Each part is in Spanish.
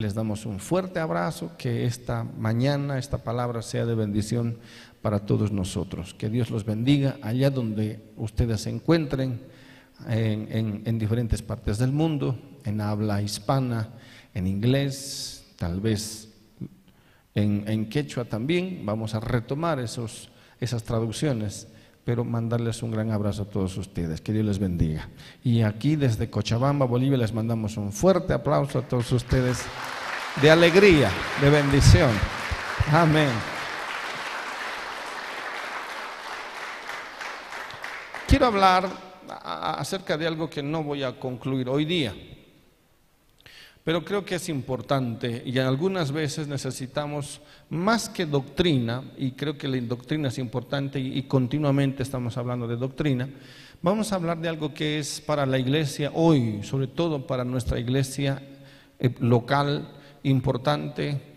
Les damos un fuerte abrazo, que esta mañana esta palabra sea de bendición para todos nosotros. Que Dios los bendiga allá donde ustedes se encuentren, en, diferentes partes del mundo, en habla hispana, en inglés, tal vez en, en quechua también. Vamos a retomar esos, esas traducciones pero mandarles un gran abrazo a todos ustedes. Que Dios les bendiga. Y aquí desde Cochabamba, Bolivia, les mandamos un fuerte aplauso a todos ustedes de alegría, de bendición. Amén. Quiero hablar acerca de algo que no voy a concluir hoy día. Pero creo que es importante y algunas veces necesitamos más que doctrina, y creo que la doctrina es importante y, continuamente estamos hablando de doctrina, vamos a hablar de algo que es para la iglesia hoy, sobre todo para nuestra iglesia eh, local, importante,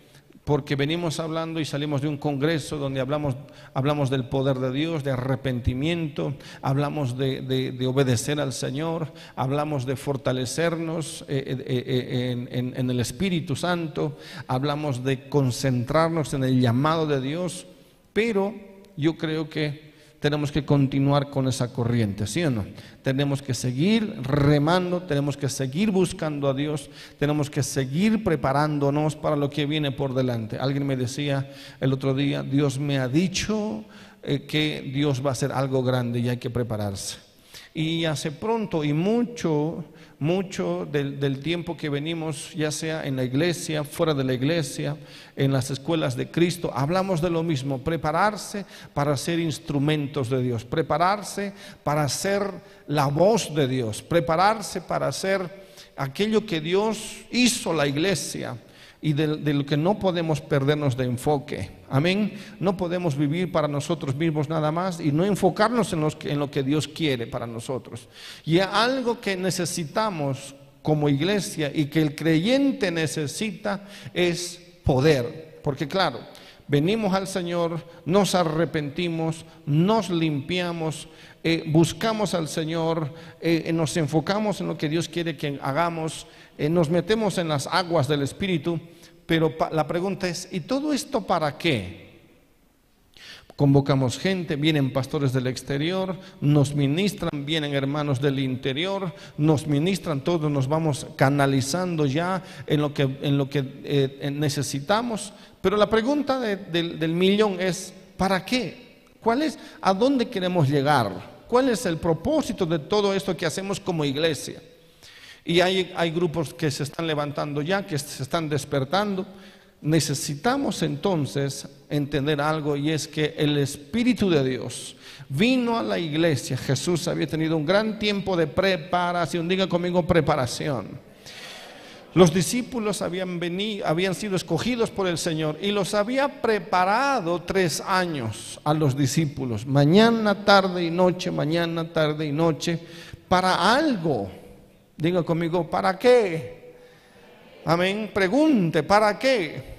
porque venimos hablando y salimos de un congreso donde hablamos, hablamos del poder de Dios, de arrepentimiento, hablamos de, obedecer al Señor, hablamos de fortalecernos eh, eh, eh, en, en el Espíritu Santo, hablamos de concentrarnos en el llamado de Dios, pero yo creo que tenemos que continuar con esa corriente, ¿sí o no? Tenemos que seguir remando, tenemos que seguir buscando a Dios, tenemos que seguir preparándonos para lo que viene por delante. Alguien me decía el otro día, Dios me ha dicho eh, que Dios va a hacer algo grande y hay que prepararse. Y hace pronto y mucho mucho del, tiempo que venimos, ya sea en la iglesia, fuera de la iglesia, en las escuelas de Cristo, hablamos de lo mismo, prepararse para ser instrumentos de Dios, prepararse para ser la voz de Dios, prepararse para ser aquello que Dios hizo la iglesia y de, lo que no podemos perdernos de enfoque. Amén. No podemos vivir para nosotros mismos nada más y no enfocarnos en, en lo que Dios quiere para nosotros. Y algo que necesitamos como iglesia y que el creyente necesita es poder. Porque claro, venimos al Señor, nos arrepentimos, nos limpiamos, eh, buscamos al Señor, eh, nos enfocamos en lo que Dios quiere que hagamos, eh, nos metemos en las aguas del Espíritu pero la pregunta es, ¿y todo esto para qué? Convocamos gente, vienen pastores del exterior, nos ministran, vienen hermanos del interior, nos ministran, todos nos vamos canalizando ya en lo que, en lo que eh, necesitamos. Pero la pregunta del millón es, ¿para qué? ¿Cuál es? ¿A dónde queremos llegar? ¿Cuál es el propósito de todo esto que hacemos como iglesia? Y hay, grupos que se están levantando ya, que se están despertando. Necesitamos entonces entender algo y es que el Espíritu de Dios vino a la iglesia. Jesús había tenido un gran tiempo de preparación. Diga conmigo preparación. Los discípulos habían, venido, habían sido escogidos por el Señor y los había preparado tres años a los discípulos, mañana, tarde y noche, mañana, tarde y noche, para algo Diga conmigo, ¿para qué? Amén. Pregunte, ¿para qué?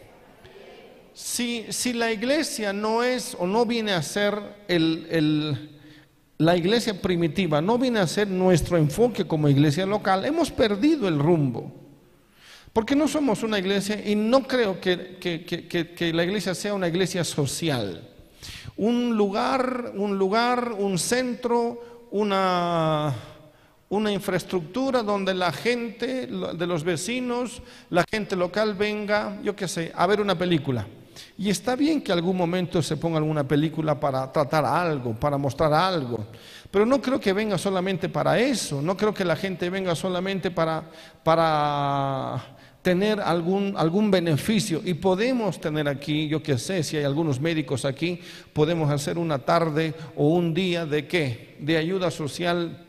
Si, si la iglesia no es o no viene a ser el, la iglesia primitiva, no viene a ser nuestro enfoque como iglesia local, hemos perdido el rumbo. Porque no somos una iglesia y no creo que, que la iglesia sea una iglesia social. Un lugar, un lugar, un centro, una una infraestructura donde la gente de los vecinos, la gente local venga, yo qué sé, a ver una película. Y está bien que algún momento se ponga alguna película para tratar algo, para mostrar algo. Pero no creo que venga solamente para eso, no creo que la gente venga solamente para, para tener algún, algún beneficio. Y podemos tener aquí, yo qué sé, si hay algunos médicos aquí, podemos hacer una tarde o un día de qué? De ayuda social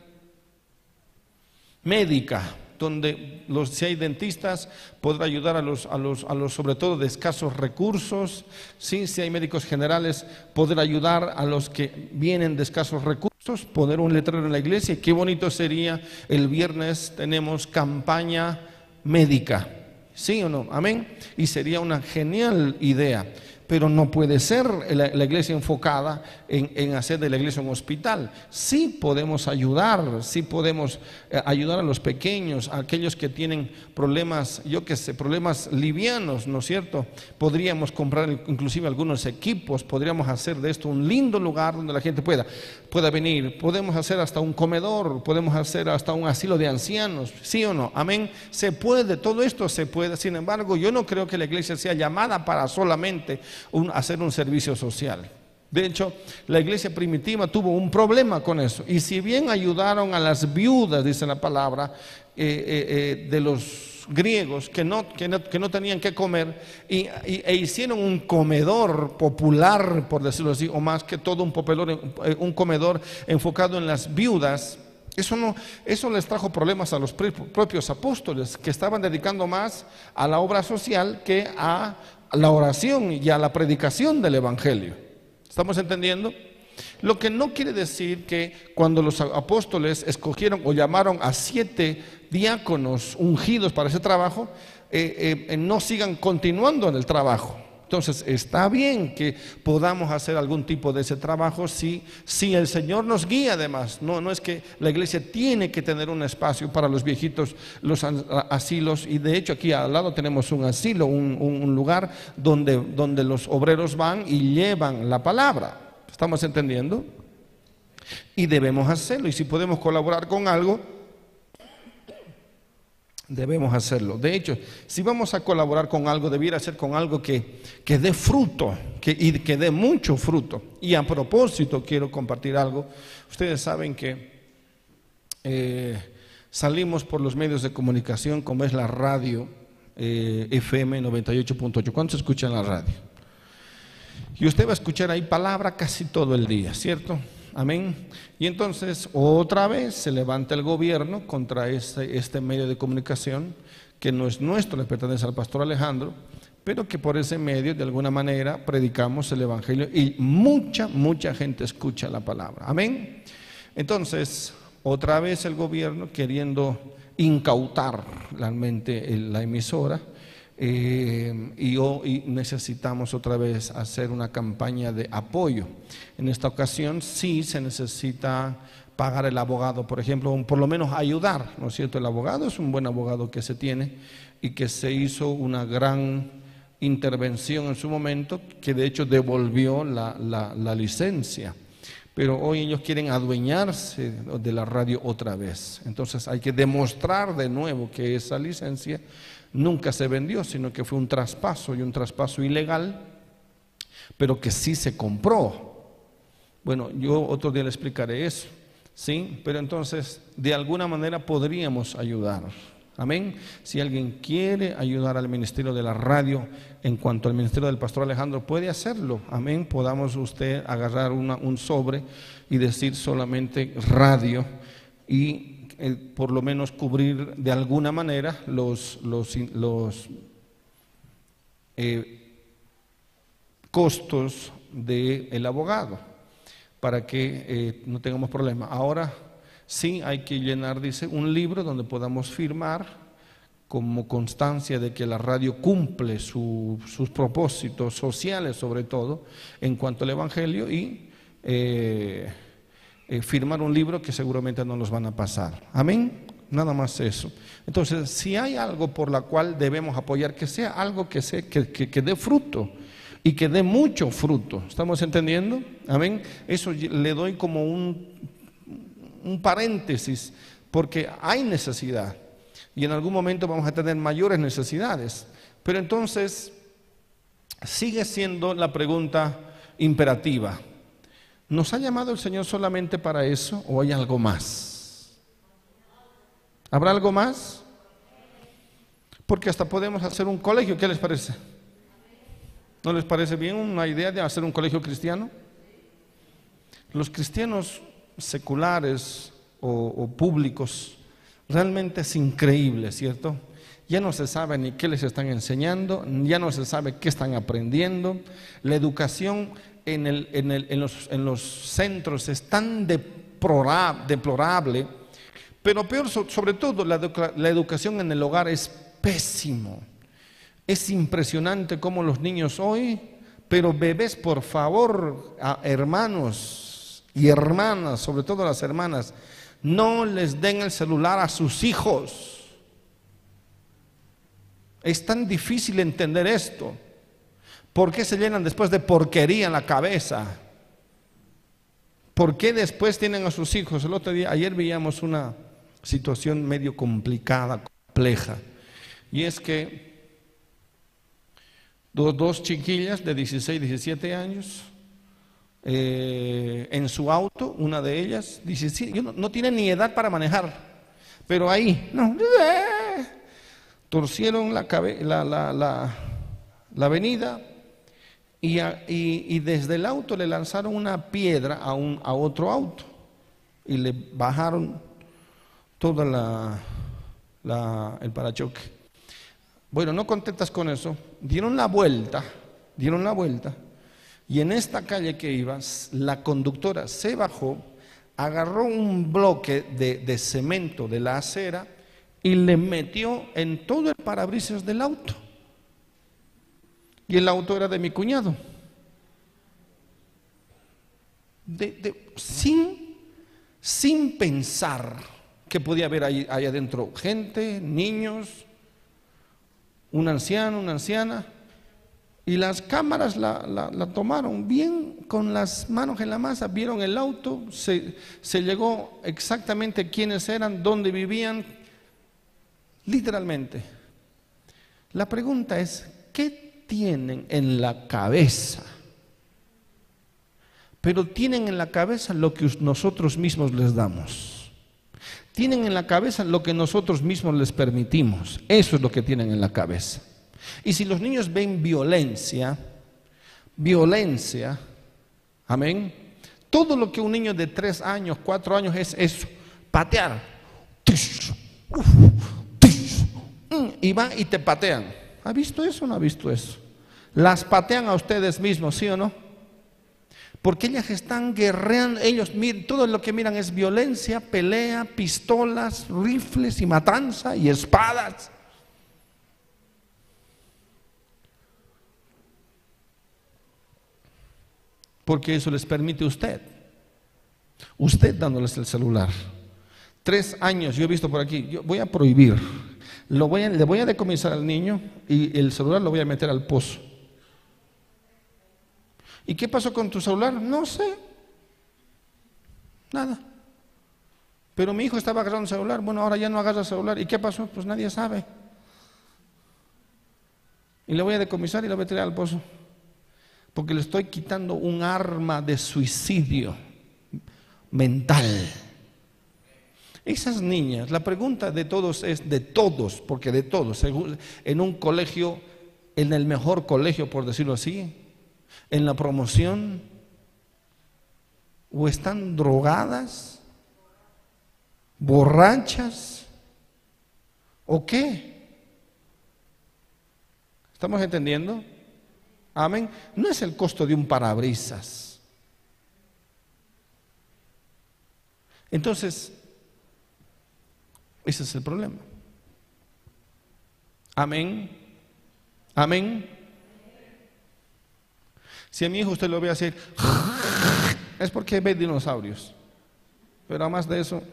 médica, donde los, si hay dentistas, podrá ayudar a los, a los, a los sobre todo de escasos recursos, si hay médicos generales, poder ayudar a los que vienen de escasos recursos, poner un letrero en la iglesia. Qué bonito sería, el viernes tenemos campaña médica, ¿sí o no? Amén. Y sería una genial idea. Pero no puede ser la, iglesia enfocada en, hacer de la iglesia un hospital. Sí podemos ayudar, sí podemos eh, ayudar a los pequeños, a aquellos que tienen problemas, yo que sé, problemas livianos, ¿no es cierto? Podríamos comprar inclusive algunos equipos, podríamos hacer de esto un lindo lugar donde la gente pueda, pueda venir, podemos hacer hasta un comedor, podemos hacer hasta un asilo de ancianos, ¿sí o no? Amén. Se puede, todo esto se puede, sin embargo, yo no creo que la iglesia sea llamada para solamente hacer un servicio social. De hecho, la iglesia primitiva tuvo un problema con eso. Y si bien ayudaron a las viudas, dice la palabra, eh, eh, eh, de los griegos que no, que no, tenían que comer y, e hicieron un comedor popular, por decirlo así, o más que todo un, un comedor enfocado en las viudas, eso, no, eso les trajo problemas a los propios apóstoles, que estaban dedicando más a la obra social que a la oración y a la predicación del Evangelio. ¿Estamos entendiendo? Lo que no quiere decir que cuando los apóstoles escogieron o llamaron a siete diáconos ungidos para ese trabajo, eh, eh, no sigan continuando en el trabajo. Entonces, está bien que podamos hacer algún tipo de ese trabajo si, si el Señor nos guía además. No, no es que la iglesia tiene que tener un espacio para los viejitos, los asilos, y de hecho aquí al lado tenemos un asilo, un, lugar donde, donde los obreros van y llevan la palabra. ¿Estamos entendiendo? Y debemos hacerlo, y si podemos colaborar con algo, Debemos hacerlo. De hecho, si vamos a colaborar con algo, debiera ser con algo que, que dé fruto que, y que dé mucho fruto. Y a propósito, quiero compartir algo. Ustedes saben que eh, salimos por los medios de comunicación, como es la radio eh, FM 98.8. ¿Cuántos escuchan la radio? Y usted va a escuchar ahí palabra casi todo el día, ¿cierto? Amén. Y entonces otra vez se levanta el gobierno contra este, este, medio de comunicación que no es nuestro, le pertenece al pastor Alejandro, pero que por ese medio de alguna manera predicamos el Evangelio y mucha, mucha gente escucha la palabra. Amén. Entonces, otra vez el gobierno queriendo incautar realmente la emisora, eh, y hoy necesitamos otra vez hacer una campaña de apoyo. En esta ocasión sí se necesita pagar el abogado, por ejemplo, por lo menos ayudar, ¿no es cierto? El abogado es un buen abogado que se tiene y que se hizo una gran intervención en su momento, que de hecho devolvió la, la licencia. Pero hoy ellos quieren adueñarse de la radio otra vez. Entonces hay que demostrar de nuevo que esa licencia nunca se vendió, sino que fue un traspaso y un traspaso ilegal, pero que sí se compró. Bueno, yo otro día le explicaré eso, ¿sí? Pero entonces, de alguna manera podríamos ayudar. Amén. Si alguien quiere ayudar al ministerio de la radio en cuanto al ministerio del pastor Alejandro, puede hacerlo. Amén. Podamos usted agarrar un sobre y decir solamente radio y por lo menos cubrir de alguna manera los, los, eh, costos del abogado para que eh, no tengamos problema. Ahora sí hay que llenar, dice, un libro donde podamos firmar como constancia de que la radio cumple sus propósitos sociales, sobre todo, en cuanto al Evangelio y eh, firmar un libro que seguramente no nos van a pasar. Amén. Nada más eso. Entonces, si hay algo por la cual debemos apoyar, que sea algo que, sea, que, que, dé fruto y que dé mucho fruto. ¿Estamos entendiendo? Amén. Eso le doy como un, un paréntesis, porque hay necesidad y en algún momento vamos a tener mayores necesidades. Pero entonces, sigue siendo la pregunta imperativa. ¿Nos ha llamado el Señor solamente para eso o hay algo más? ¿Habrá algo más? Porque hasta podemos hacer un colegio, ¿qué les parece? ¿No les parece bien una idea de hacer un colegio cristiano? Los cristianos seculares o, públicos, realmente es increíble, ¿cierto? Ya no se sabe ni qué les están enseñando, ya no se sabe qué están aprendiendo. La educación en, los, centros es tan deplorable, pero peor sobre todo la, educación en el hogar es pésimo. Es impresionante cómo los niños hoy Pero bebés, por favor, hermanos y hermanas, sobre todo las hermanas, no les den el celular a sus hijos. Es tan difícil entender esto. ¿Por qué se llenan después de porquería en la cabeza? ¿Por qué después tienen a sus hijos? El otro día, ayer veíamos una situación medio complicada, compleja. Y es que dos, chiquillas de 16, 17 años, eh, en su auto, una de ellas, no, no, tiene ni edad para manejar, pero ahí, no, torcieron la, la, la, avenida y, y, desde el auto le lanzaron una piedra a, un, a otro auto y le bajaron toda la, el parachoque. Bueno, no contentas con eso, dieron la vuelta, dieron la vuelta, y en esta calle que ibas, la conductora se bajó, agarró un bloque de, cemento de la acera y le metió en todo el parabrisas del auto. Y el auto era de mi cuñado. sin, sin pensar que podía haber ahí, adentro gente, niños, un anciano, una anciana, y las cámaras la, tomaron bien con las manos en la masa, vieron el auto, se, se llegó exactamente quiénes eran, dónde vivían, literalmente. La pregunta es, ¿qué tienen en la cabeza? Pero tienen en la cabeza lo que nosotros mismos les damos tienen en la cabeza lo que nosotros mismos les permitimos. Eso es lo que tienen en la cabeza. Y si los niños ven violencia, violencia, amén, todo lo que un niño de tres años, cuatro años es eso, patear. Y va y te patean. ¿Ha visto eso o no ha visto eso? Las patean a ustedes mismos, ¿sí o no? Porque ellas están guerreando, ellos todo lo que miran es violencia, pelea, pistolas, rifles y matanza y espadas. Porque eso les permite a usted. Usted dándoles el celular. Tres años, yo he visto por aquí, yo voy a prohibir, lo voy le voy a decomisar al niño y el celular lo voy a meter al pozo. ¿Y qué pasó con tu celular? No sé. Nada. Pero mi hijo estaba agarrando el celular. Bueno, ahora ya no agarra el celular. ¿Y qué pasó? Pues nadie sabe. Y le voy a decomisar y le voy a tirar al pozo. Porque le estoy quitando un arma de suicidio mental. Esas niñas, la pregunta de todos es de todos, porque de todos, en un colegio, en el mejor colegio, por decirlo así, en la promoción? ¿O están drogadas? ¿Borrachas? ¿O qué? ¿Estamos entendiendo? Amén. No es el costo de un parabrisas. Entonces, ese es el problema. Amén. Amén. Si a mi hijo usted lo ve hacer, es porque ve dinosaurios. Pero además de eso,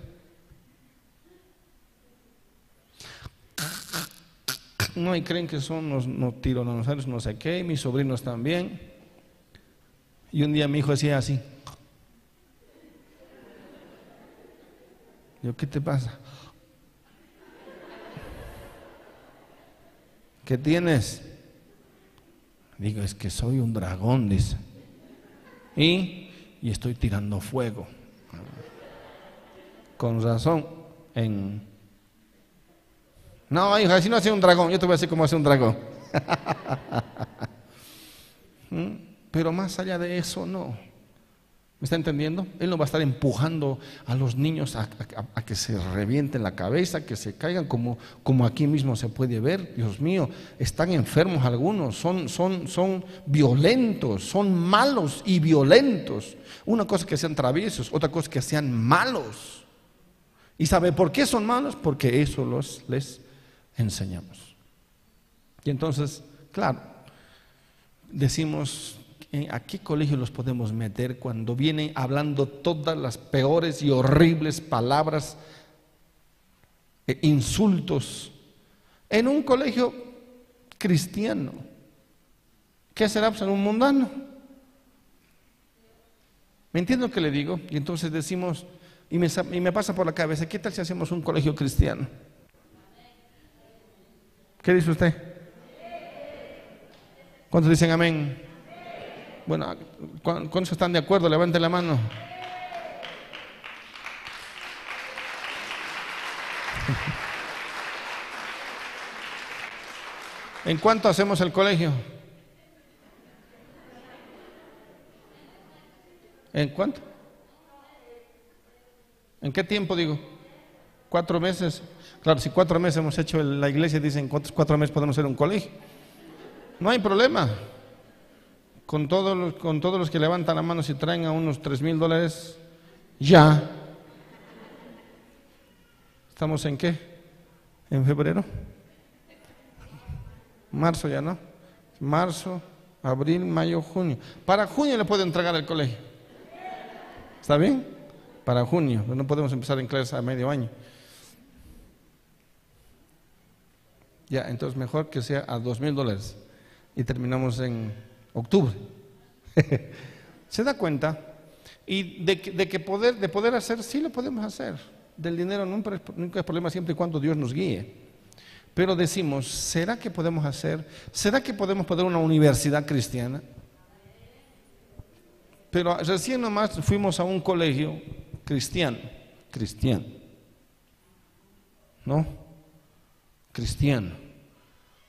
no, y creen que son los no, dinosaurios, no sé qué, mis sobrinos también. Y un día mi hijo decía así. Yo, ¿qué te pasa? ¿Qué tienes? Digo, es que soy un dragón, dice. Y, y estoy tirando fuego. Con razón. No, hija, si no hace un dragón, yo te voy a decir cómo hace un dragón. ¿Mm? Pero más allá de eso, no. ¿Me está entendiendo? Él no va a estar empujando a los niños a, que se revienten la cabeza, que se caigan como, como aquí mismo se puede ver. Dios mío, están enfermos algunos, son, son, son violentos, son malos y violentos. Una cosa que sean traviesos, otra cosa que sean malos. ¿Y sabe por qué son malos? Porque eso los, les enseñamos. Y entonces, claro, decimos. ¿A qué colegio los podemos meter cuando vienen hablando todas las peores y horribles palabras, e insultos? En un colegio cristiano. ¿Qué será pues, en un mundano? ¿Me entiendo lo que le digo? Y entonces decimos, y me, y me pasa por la cabeza, ¿qué tal si hacemos un colegio cristiano? ¿Qué dice usted? ¿Cuántos dicen amén? Bueno, ¿cuántos están de acuerdo? Levanten la mano. ¿En cuánto hacemos el colegio? ¿En cuánto? ¿En qué tiempo digo? ¿Cuatro meses? Claro, si cuatro meses hemos hecho la iglesia, dicen, ¿cuántos cuatro meses podemos hacer un colegio? No hay problema. Con todos, los, con todos los que levantan la mano, si traen a unos tres mil dólares, ya. ¿Estamos en qué? ¿En febrero? Marzo ya, ¿no? Marzo, abril, mayo, junio. Para junio le puedo entregar el colegio. ¿Está bien? Para junio. No podemos empezar en clases a medio año. Ya, entonces mejor que sea a dos mil dólares. Y terminamos en octubre. ¿Se da cuenta? Y de que, poder, de poder hacer, sí lo podemos hacer. Del dinero nunca, nunca es problema siempre y cuando Dios nos guíe. Pero decimos, ¿será que podemos hacer? ¿Será que podemos poner una universidad cristiana? Pero recién nomás fuimos a un colegio cristiano, cristiano, ¿no? Cristiano,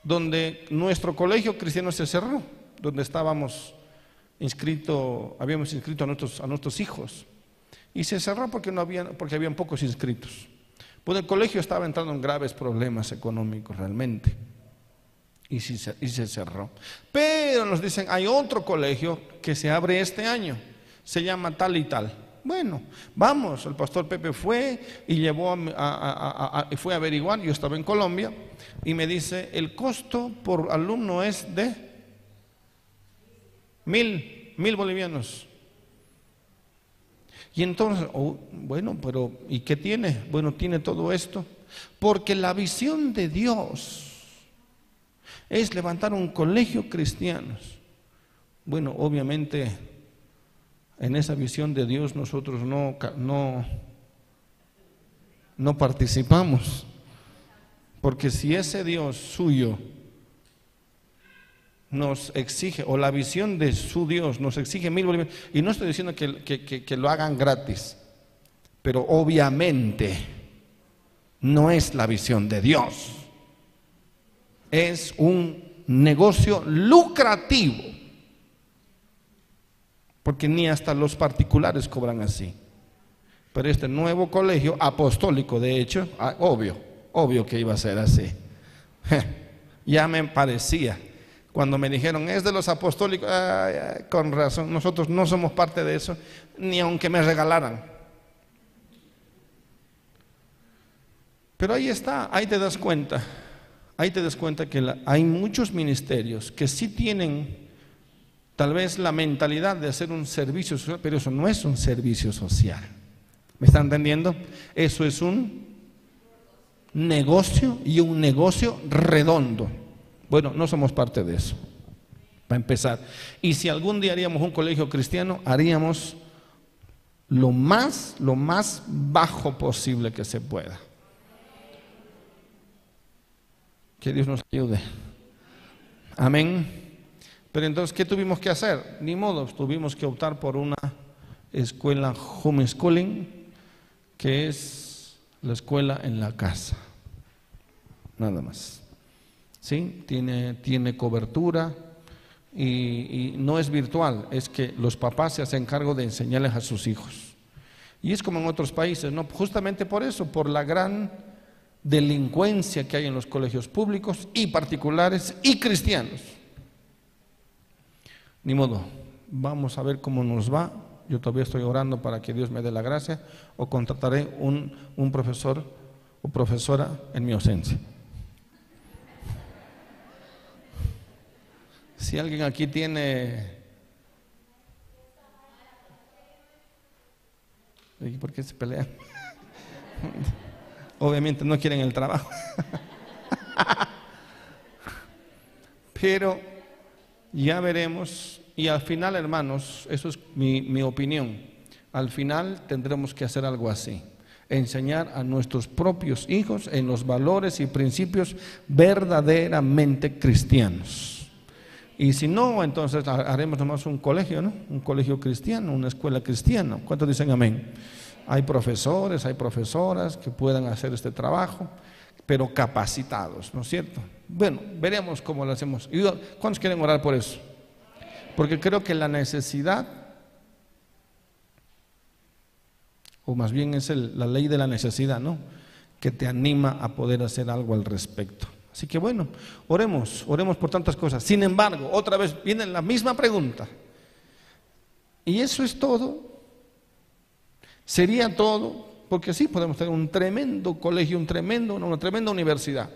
donde nuestro colegio cristiano se cerró, donde estábamos inscritos, habíamos inscrito a nuestros, a nuestros hijos, y se cerró porque, no había, porque habían pocos inscritos. Pues el colegio estaba entrando en graves problemas económicos realmente. Y se, y se cerró. Pero nos dicen, hay otro colegio que se abre este año. Se llama tal y tal. Bueno, vamos, el pastor Pepe fue y llevó a, fue a averiguar, yo estaba en Colombia, y me dice, el costo por alumno es de mil, mil bolivianos. Y entonces, oh, bueno, pero ¿y qué tiene? Bueno, tiene todo esto. Porque la visión de Dios es levantar un colegio cristiano. Bueno, obviamente en esa visión de Dios nosotros no, no, no participamos. Porque si ese Dios suyo nos exige, o la visión de su Dios nos exige mil bolivianos. Y no estoy diciendo que, lo hagan gratis, pero obviamente no es la visión de Dios. Es un negocio lucrativo. Porque ni hasta los particulares cobran así. Pero este nuevo colegio apostólico, de hecho, ah, obvio, obvio que iba a ser así. ya me parecía. Cuando me dijeron, es de los apostólicos, con razón, nosotros no somos parte de eso, ni aunque me regalaran. Pero ahí está, ahí te das cuenta, ahí te das cuenta que hay muchos ministerios que sí tienen tal vez la mentalidad de hacer un servicio social, pero eso no es un servicio social. ¿Me están entendiendo? Eso es un negocio y un negocio redondo. Bueno, no somos parte de eso, para empezar. Y si algún día haríamos un colegio cristiano, haríamos lo más, lo más bajo posible que se pueda. Que Dios nos ayude. Amén. Pero entonces, ¿qué tuvimos que hacer? Ni modo, tuvimos que optar por una escuela homeschooling, que es la escuela en la casa. Nada más. ¿Sí? Tiene, tiene cobertura y, no es virtual, es que los papás se hacen cargo de enseñarles a sus hijos. Y es como en otros países, ¿no? Justamente por eso, por la gran delincuencia que hay en los colegios públicos y particulares y cristianos. Ni modo, vamos a ver cómo nos va. Yo todavía estoy orando para que Dios me dé la gracia o contrataré un, un profesor o profesora en mi ausencia. Si alguien aquí tiene... Por qué se pelean? Obviamente no quieren el trabajo. Pero ya veremos. Y al final, hermanos, eso es mi opinión. Al final tendremos que hacer algo así enseñar a nuestros propios hijos en los valores y principios verdaderamente cristianos. Y si no, entonces haremos nomás un colegio, ¿no? Un colegio cristiano, una escuela cristiana. ¿Cuántos dicen amén? Hay profesores, hay profesoras que puedan hacer este trabajo, pero capacitados, ¿no es cierto? Bueno, veremos cómo lo hacemos. ¿Cuántos quieren orar por eso? Porque creo que la necesidad o más bien es la ley de la necesidad, ¿no? Que te anima a poder hacer algo al respecto. Así que bueno, oremos, oremos por tantas cosas. Sin embargo, otra vez viene la misma pregunta. ¿Y eso es todo? ¿Sería todo? Porque sí, podemos tener un tremendo colegio, un tremendo, una tremenda universidad,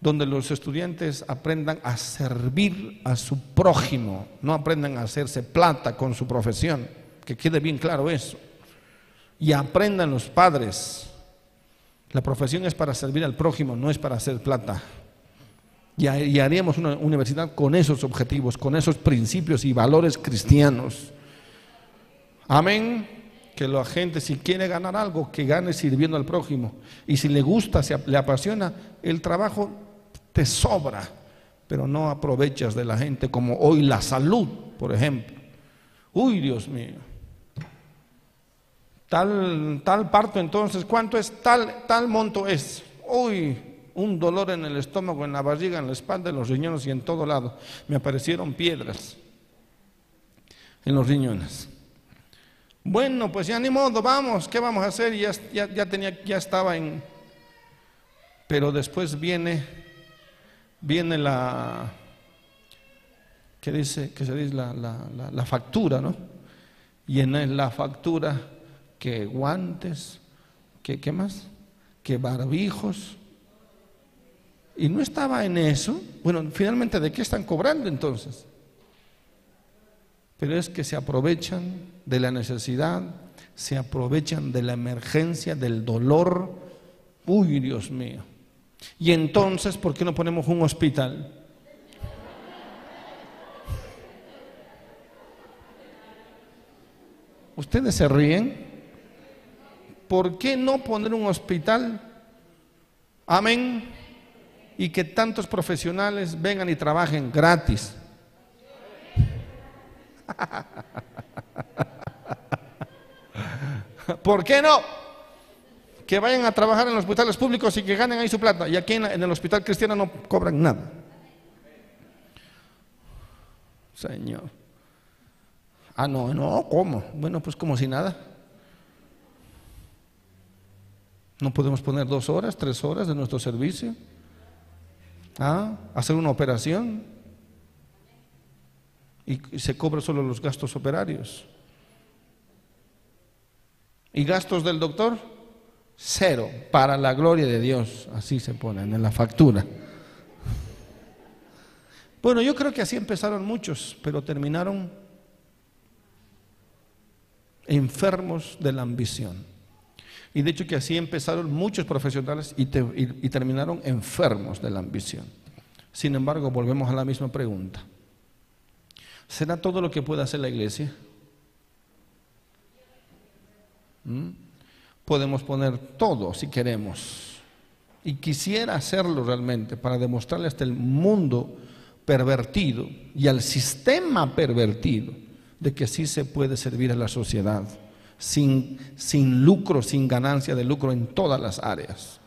donde los estudiantes aprendan a servir a su prójimo, no aprendan a hacerse plata con su profesión, que quede bien claro eso y aprendan los padres. La profesión es para servir al prójimo, no es para hacer plata. Y, haríamos una universidad con esos objetivos, con esos principios y valores cristianos. Amén. Que la gente, si quiere ganar algo, que gane sirviendo al prójimo. Y si le gusta, se, le apasiona, el trabajo te sobra, pero no aprovechas de la gente como hoy la salud, por ejemplo. Uy, Dios mío. Tal, tal parto entonces, ¿cuánto es? Tal, tal monto es. Uy, un dolor en el estómago, en la barriga, en la espalda, en los riñones y en todo lado. Me aparecieron piedras en los riñones. Bueno, pues ya ni modo, vamos, ¿qué vamos a hacer? Ya, ya, tenía, ya estaba en... Pero después viene, viene la, ¿qué dice? Que se dice la, la, la factura, ¿no? Y en la factura que guantes, que qué más, que barbijos. Y no estaba en eso. Bueno, finalmente, ¿de qué están cobrando entonces? Pero es que se aprovechan de la necesidad, se aprovechan de la emergencia, del dolor. Uy, Dios mío. Y entonces, ¿por qué no ponemos un hospital? ¿Ustedes se ríen? ¿Por qué no poner un hospital? Amén. Y que tantos profesionales vengan y trabajen gratis. ¿Por qué no? Que vayan a trabajar en los hospitales públicos y que ganen ahí su plata. Y aquí en, el hospital cristiano no cobran nada. Señor. Ah, no, no, ¿cómo? Bueno, pues como si nada. No podemos poner dos horas, tres horas de nuestro servicio. ¿Ah? Hacer una operación. Y se cobra solo los gastos operarios. ¿Y gastos del doctor? Cero, para la gloria de Dios. Así se ponen en la factura. Bueno, yo creo que así empezaron muchos, pero terminaron enfermos de la ambición. Y de hecho que así empezaron muchos profesionales y, terminaron enfermos de la ambición. Sin embargo, volvemos a la misma pregunta. ¿Será todo lo que puede hacer la iglesia? ¿Mm? Podemos poner todo si queremos. Y quisiera hacerlo realmente para demostrarle hasta el mundo pervertido y al sistema pervertido de que sí se puede servir a la sociedad sin, sin lucro, sin ganancia de lucro en todas las áreas.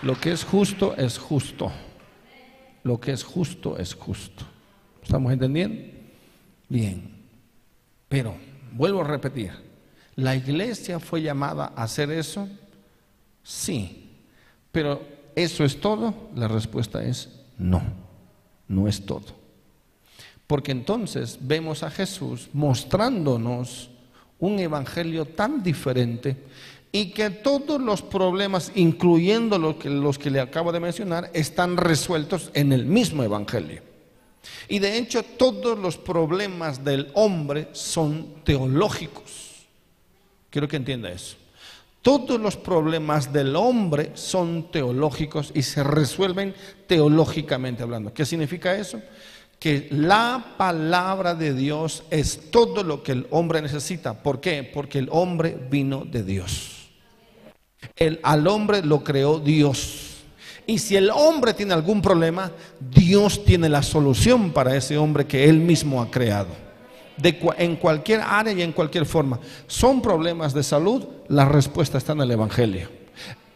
Lo que es justo es justo. Lo que es justo es justo. ¿Estamos entendiendo? Bien. Pero, vuelvo a repetir, ¿la iglesia fue llamada a hacer eso? Sí. Pero ¿Eso es todo? La respuesta es no, no es todo. Porque entonces vemos a Jesús mostrándonos un evangelio tan diferente y que todos los problemas, incluyendo los que, los que le acabo de mencionar, están resueltos en el mismo Evangelio. Y de hecho todos los problemas del hombre son teológicos. Quiero que entienda eso. Todos los problemas del hombre son teológicos y se resuelven teológicamente hablando. ¿Qué significa eso? Que la palabra de Dios es todo lo que el hombre necesita. ¿Por qué? Porque el hombre vino de Dios. El, al hombre lo creó Dios. Y si el hombre tiene algún problema, Dios tiene la solución para ese hombre que él mismo ha creado. En cualquier área y en cualquier forma. Son problemas de salud, la respuesta está en el Evangelio.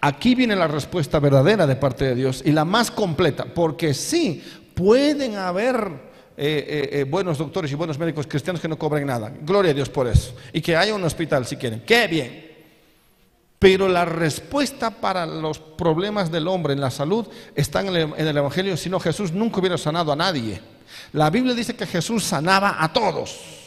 Aquí viene la respuesta verdadera de parte de Dios y la más completa, porque sí, pueden haber eh, eh, eh, buenos doctores y buenos médicos cristianos que no cobren nada. Gloria a Dios por eso. Y que haya un hospital si quieren. Qué bien. Pero la respuesta para los problemas del hombre en la salud está en el, Evangelio, si no Jesús nunca hubiera sanado a nadie. La Biblia dice que Jesús sanaba a todos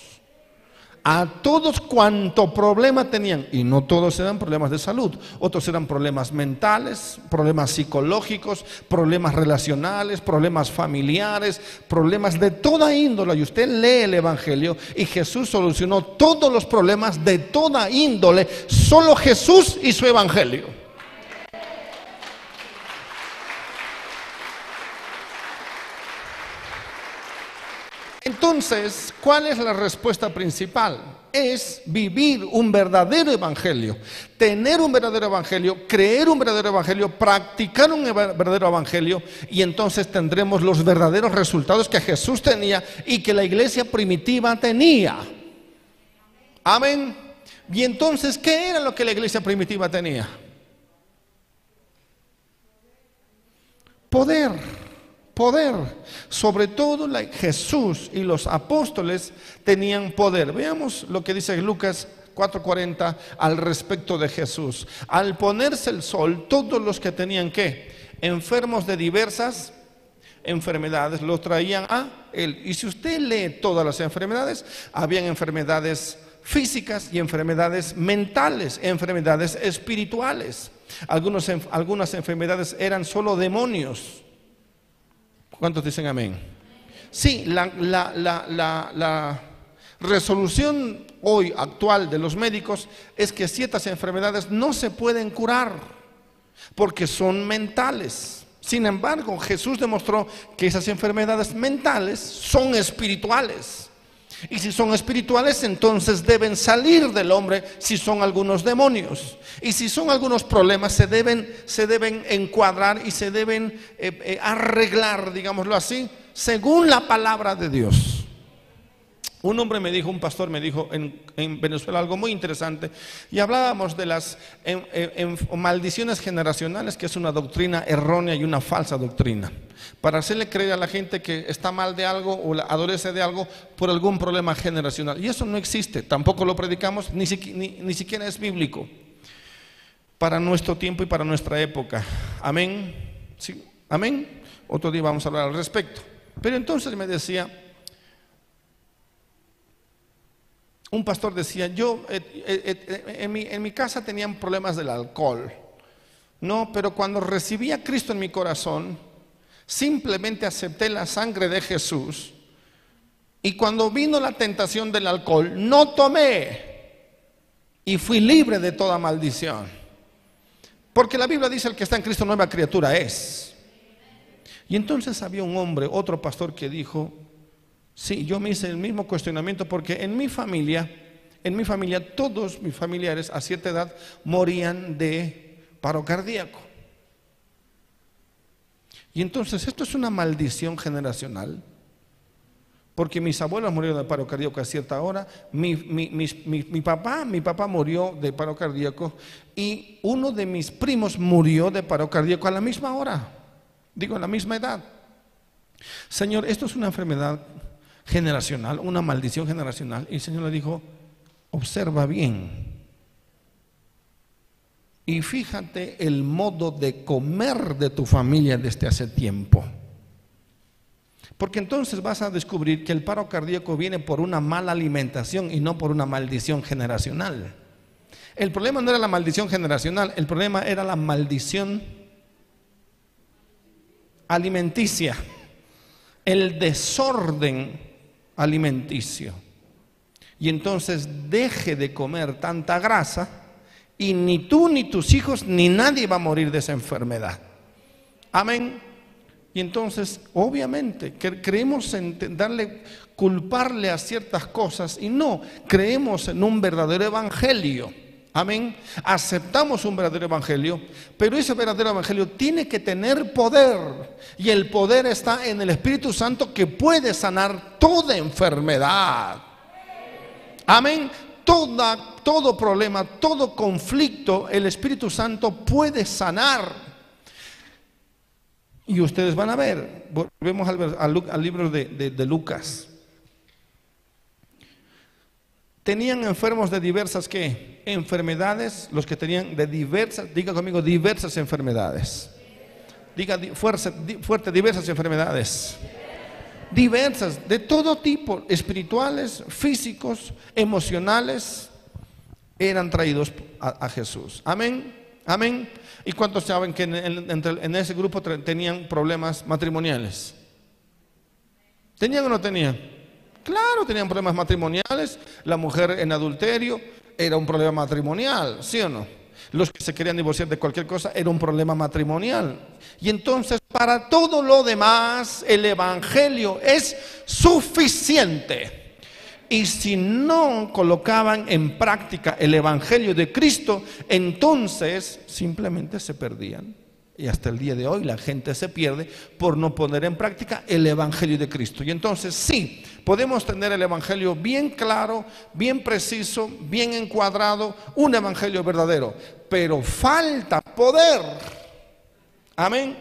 a todos cuanto problema tenían, y no todos eran problemas de salud, otros eran problemas mentales, problemas psicológicos, problemas relacionales, problemas familiares, problemas de toda índole. Y usted lee el Evangelio y Jesús solucionó todos los problemas de toda índole, solo Jesús y su Evangelio. Entonces, ¿cuál es la respuesta principal? Es vivir un verdadero evangelio, tener un verdadero evangelio, creer un verdadero evangelio, practicar un verdadero evangelio y entonces tendremos los verdaderos resultados que Jesús tenía y que la iglesia primitiva tenía. Amén. Y entonces, ¿qué era lo que la iglesia primitiva tenía? Poder poder. Sobre todo Jesús y los apóstoles tenían poder. Veamos lo que dice Lucas 4:40 al respecto de Jesús. Al ponerse el sol, todos los que tenían que enfermos de diversas enfermedades los traían a él. Y si usted lee todas las enfermedades, habían enfermedades físicas y enfermedades mentales, enfermedades espirituales. algunas enfermedades eran solo demonios. ¿Cuántos dicen amén? Sí, la, resolución hoy actual de los médicos es que ciertas enfermedades no se pueden curar porque son mentales. Sin embargo, Jesús demostró que esas enfermedades mentales son espirituales. Y si son espirituales, entonces deben salir del hombre si son algunos demonios. Y si son algunos problemas, se deben, se deben encuadrar y se deben eh, eh, arreglar, digámoslo así, según la palabra de Dios. Un hombre me dijo, un pastor me dijo en, Venezuela algo muy interesante y hablábamos de las maldiciones generacionales, que es una doctrina errónea y una falsa doctrina, para hacerle creer a la gente que está mal de algo o adorece de algo por algún problema generacional. Y eso no existe, tampoco lo predicamos, ni, ni siquiera es bíblico para nuestro tiempo y para nuestra época. Amén. ¿Sí? Amén. Otro día vamos a hablar al respecto. Pero entonces me decía, un pastor decía, yo eh, eh, eh, en, mi, casa tenían problemas del alcohol, no, pero cuando recibí a Cristo en mi corazón, simplemente acepté la sangre de Jesús y cuando vino la tentación del alcohol, no tomé y fui libre de toda maldición. Porque la Biblia dice el que está en Cristo nueva criatura es. Y entonces había un hombre, otro pastor que dijo, Sí, yo me hice el mismo cuestionamiento porque en mi familia, en mi familia, todos mis familiares a cierta edad morían de paro cardíaco. Y entonces esto es una maldición generacional, porque mis abuelos murieron de paro cardíaco a cierta hora, mi, mi, papá, mi papá murió de paro cardíaco y uno de mis primos murió de paro cardíaco a la misma hora, digo a la misma edad. Señor, esto es una enfermedad generacional, una maldición generacional. Y el Señor le dijo, observa bien. Y fíjate el modo de comer de tu familia desde hace tiempo. Porque entonces vas a descubrir que el paro cardíaco viene por una mala alimentación y no por una maldición generacional. El problema no era la maldición generacional, el problema era la maldición alimenticia, el desorden alimenticio. Y entonces deje de comer tanta grasa y ni tú, ni tus hijos, ni nadie va a morir de esa enfermedad. Amén. Y entonces, obviamente, creemos en darle, culparle a ciertas cosas y no, creemos en un verdadero evangelio. Amén. Aceptamos un verdadero evangelio, pero ese verdadero evangelio tiene que tener poder. Y el poder está en el Espíritu Santo que puede sanar toda enfermedad. Amén todo problema, todo conflicto, el Espíritu Santo puede sanar. Y ustedes van a ver, volvemos al, libro de, de Lucas. Tenían enfermos de diversas ¿qué? Enfermedades, los que tenían de diversas, diga conmigo, diversas enfermedades. Diga fuerte, fuerte diversas enfermedades diversas, de todo tipo, espirituales, físicos, emocionales, eran traídos a, Jesús. Amén, amén. ¿Y cuántos saben que en, ese grupo tenían problemas matrimoniales? ¿Tenían o no tenían? Claro, tenían problemas matrimoniales. La mujer en adulterio era un problema matrimonial, ¿sí o no? Los que se querían divorciar de cualquier cosa era un problema matrimonial. Y entonces para todo lo demás el Evangelio es suficiente. Y si no colocaban en práctica el Evangelio de Cristo, entonces simplemente se perdían. Y hasta el día de hoy la gente se pierde por no poner en práctica el Evangelio de Cristo. Y entonces sí, podemos tener el Evangelio bien claro, bien preciso, bien encuadrado, un Evangelio verdadero, pero falta poder. Amén.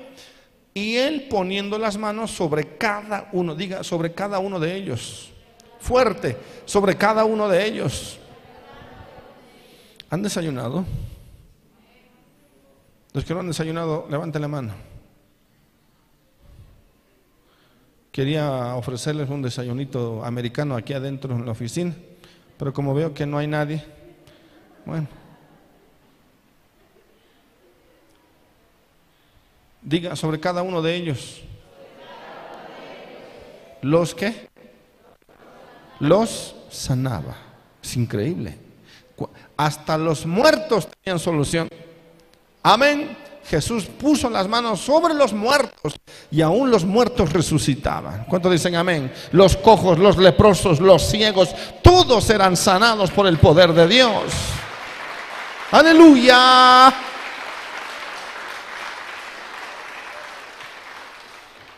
Y él poniendo las manos sobre cada uno, diga, sobre cada uno de ellos. Fuerte, sobre cada uno de ellos. ¿Han desayunado? Los que no han desayunado, levanten la mano. Quería ofrecerles un desayunito americano aquí adentro en la oficina, pero como veo que no hay nadie, bueno. Diga sobre cada uno de ellos. ¿Los que Los sanaba. Es increíble. Hasta los muertos tenían solución. Amén. Jesús puso las manos sobre los muertos y aún los muertos resucitaban. ¿Cuántos dicen amén? Los cojos, los leprosos, los ciegos, todos eran sanados por el poder de Dios. Aleluya.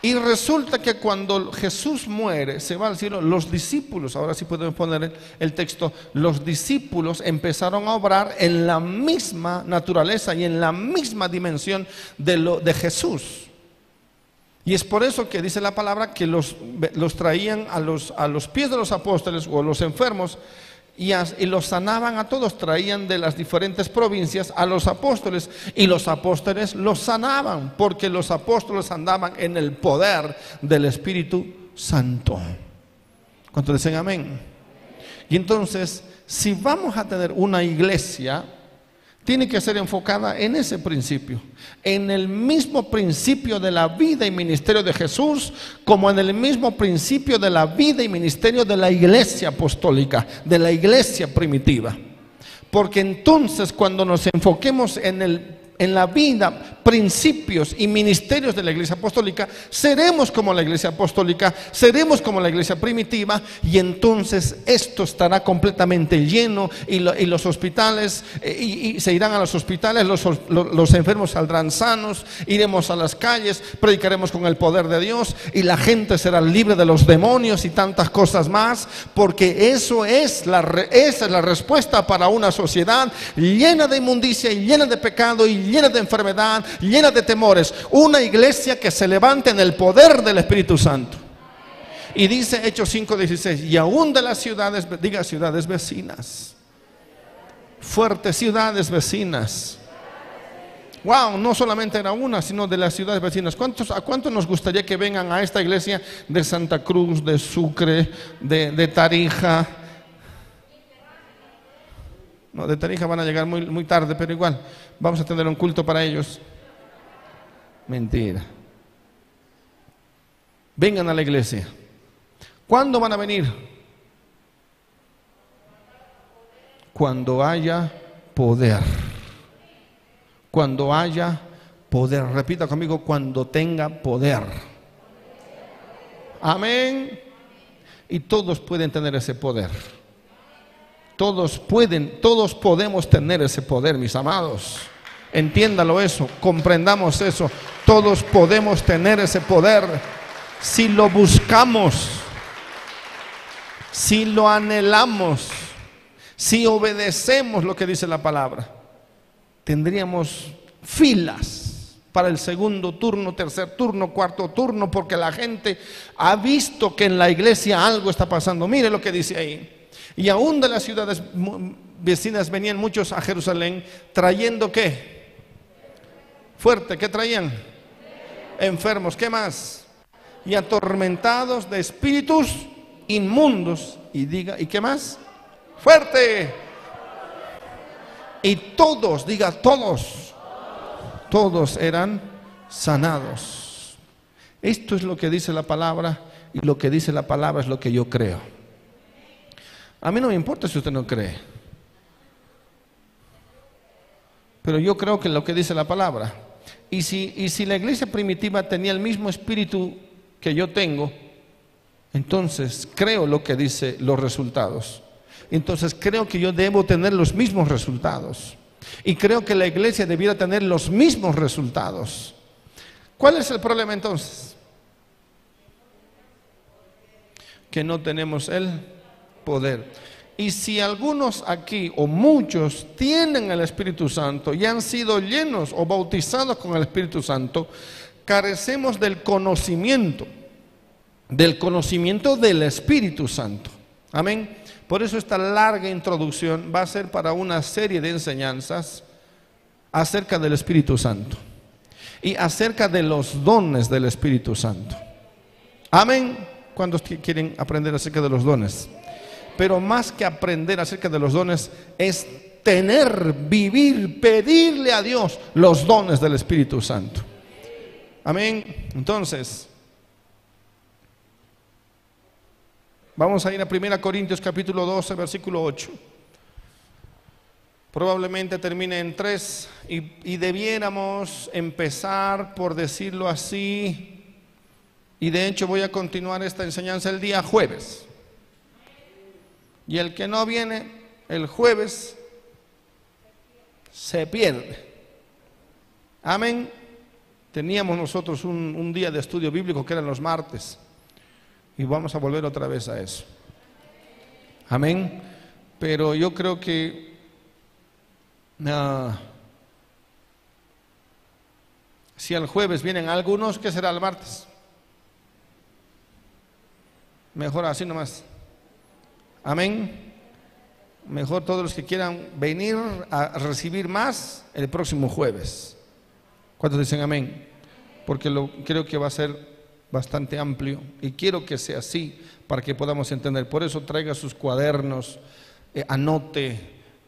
Y resulta que cuando Jesús muere, se va al cielo, los discípulos, ahora sí podemos poner el texto, los discípulos empezaron a obrar en la misma naturaleza y en la misma dimensión de, lo, de Jesús. Y es por eso que dice la palabra que los, los traían a los, a los pies de los apóstoles o los enfermos y, los sanaban a todos, traían de las diferentes provincias a los apóstoles y los apóstoles los sanaban porque los apóstoles andaban en el poder del Espíritu Santo. ¿Cuánto dicen amén? Y entonces, si vamos a tener una iglesia tiene que ser enfocada en ese principio, en el mismo principio de la vida y ministerio de Jesús, como en el mismo principio de la vida y ministerio de la iglesia apostólica, de la iglesia primitiva. Porque entonces cuando nos enfoquemos en el en la vida, principios y ministerios de la iglesia apostólica, seremos como la iglesia apostólica, seremos como la iglesia primitiva y entonces esto estará completamente lleno y, los hospitales, eh, y, se irán a los hospitales, los, los enfermos saldrán sanos, iremos a las calles, predicaremos con el poder de Dios y la gente será libre de los demonios y tantas cosas más, porque eso es la, esa es la respuesta para una sociedad llena de inmundicia y llena de pecado y llena de enfermedad, llena de temores. Una iglesia que se levante en el poder del Espíritu Santo. Y dice Hechos 5:16, y aún de las ciudades, diga ciudades vecinas, fuertes ciudades vecinas. Wow, no solamente era una, sino de las ciudades vecinas. ¿Cuántos, ¿A cuánto nos gustaría que vengan a esta iglesia de Santa Cruz, de Sucre, de, de Tarija? No, de Tarija van a llegar muy, muy tarde, pero igual, vamos a tener un culto para ellos. Mentira. Vengan a la iglesia. ¿Cuándo van a venir? Cuando haya poder. Cuando haya poder. Repita conmigo, cuando tenga poder. Amén. Y todos pueden tener ese poder. Todos pueden, todos podemos tener ese poder, mis amados. Entiéndalo eso, comprendamos eso. Todos podemos tener ese poder si lo buscamos, si lo anhelamos, si obedecemos lo que dice la palabra. Tendríamos filas para el segundo turno, tercer turno, cuarto turno, porque la gente ha visto que en la iglesia algo está pasando. Mire lo que dice ahí. Y aún de las ciudades vecinas venían muchos a Jerusalén trayendo qué? Fuerte, ¿qué traían? Enfermos, ¿qué más? Y atormentados de espíritus inmundos. Y diga, ¿y qué más? Fuerte. Y todos, diga todos, todos eran sanados. Esto es lo que dice la palabra y lo que dice la palabra es lo que yo creo. A mí no me importa si usted no cree. Pero yo creo que lo que dice la palabra. Y si, y si la iglesia primitiva tenía el mismo espíritu que yo tengo, entonces creo lo que dice los resultados. Entonces creo que yo debo tener los mismos resultados. Y creo que la iglesia debiera tener los mismos resultados. ¿Cuál es el problema entonces? Que no tenemos el poder. Y si algunos aquí o muchos tienen el Espíritu Santo y han sido llenos o bautizados con el Espíritu Santo, carecemos del conocimiento, del conocimiento del Espíritu Santo. Amén. Por eso esta larga introducción va a ser para una serie de enseñanzas acerca del Espíritu Santo y acerca de los dones del Espíritu Santo. Amén. ¿Cuántos quieren aprender acerca de los dones? Pero más que aprender acerca de los dones es tener, vivir, pedirle a Dios los dones del Espíritu Santo. Amén. Entonces, vamos a ir a 1 Corintios capítulo 12, versículo 8. Probablemente termine en 3 y, y debiéramos empezar por decirlo así. Y de hecho voy a continuar esta enseñanza el día jueves. Y el que no viene el jueves se pierde. Amén. Teníamos nosotros un, día de estudio bíblico que eran los martes. Y vamos a volver otra vez a eso. Amén. Pero yo creo que ah, si el jueves vienen algunos, ¿qué será el martes? Mejor así nomás. Amén. Mejor todos los que quieran venir a recibir más el próximo jueves. ¿Cuántos dicen amén? Porque lo, creo que va a ser bastante amplio y quiero que sea así para que podamos entender. Por eso traiga sus cuadernos, eh, anote,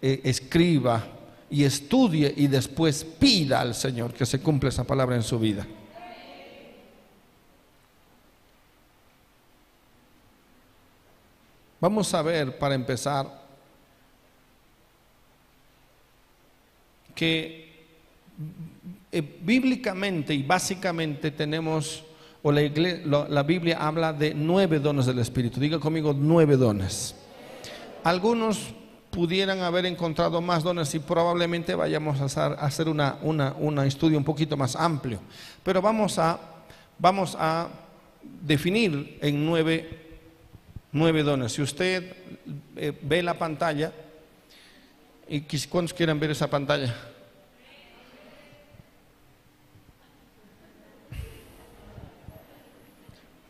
eh, escriba y estudie y después pida al Señor que se cumpla esa palabra en su vida. Vamos a ver, para empezar, que eh, bíblicamente y básicamente tenemos, o la, Biblia habla de nueve dones del Espíritu. Diga conmigo, nueve dones. Algunos pudieran haber encontrado más dones y probablemente vayamos a hacer, un estudio un poquito más amplio. Pero vamos a, vamos a definir en nueve nueve dones. Si usted eh, ve la pantalla, ¿y cuántos quieren ver esa pantalla?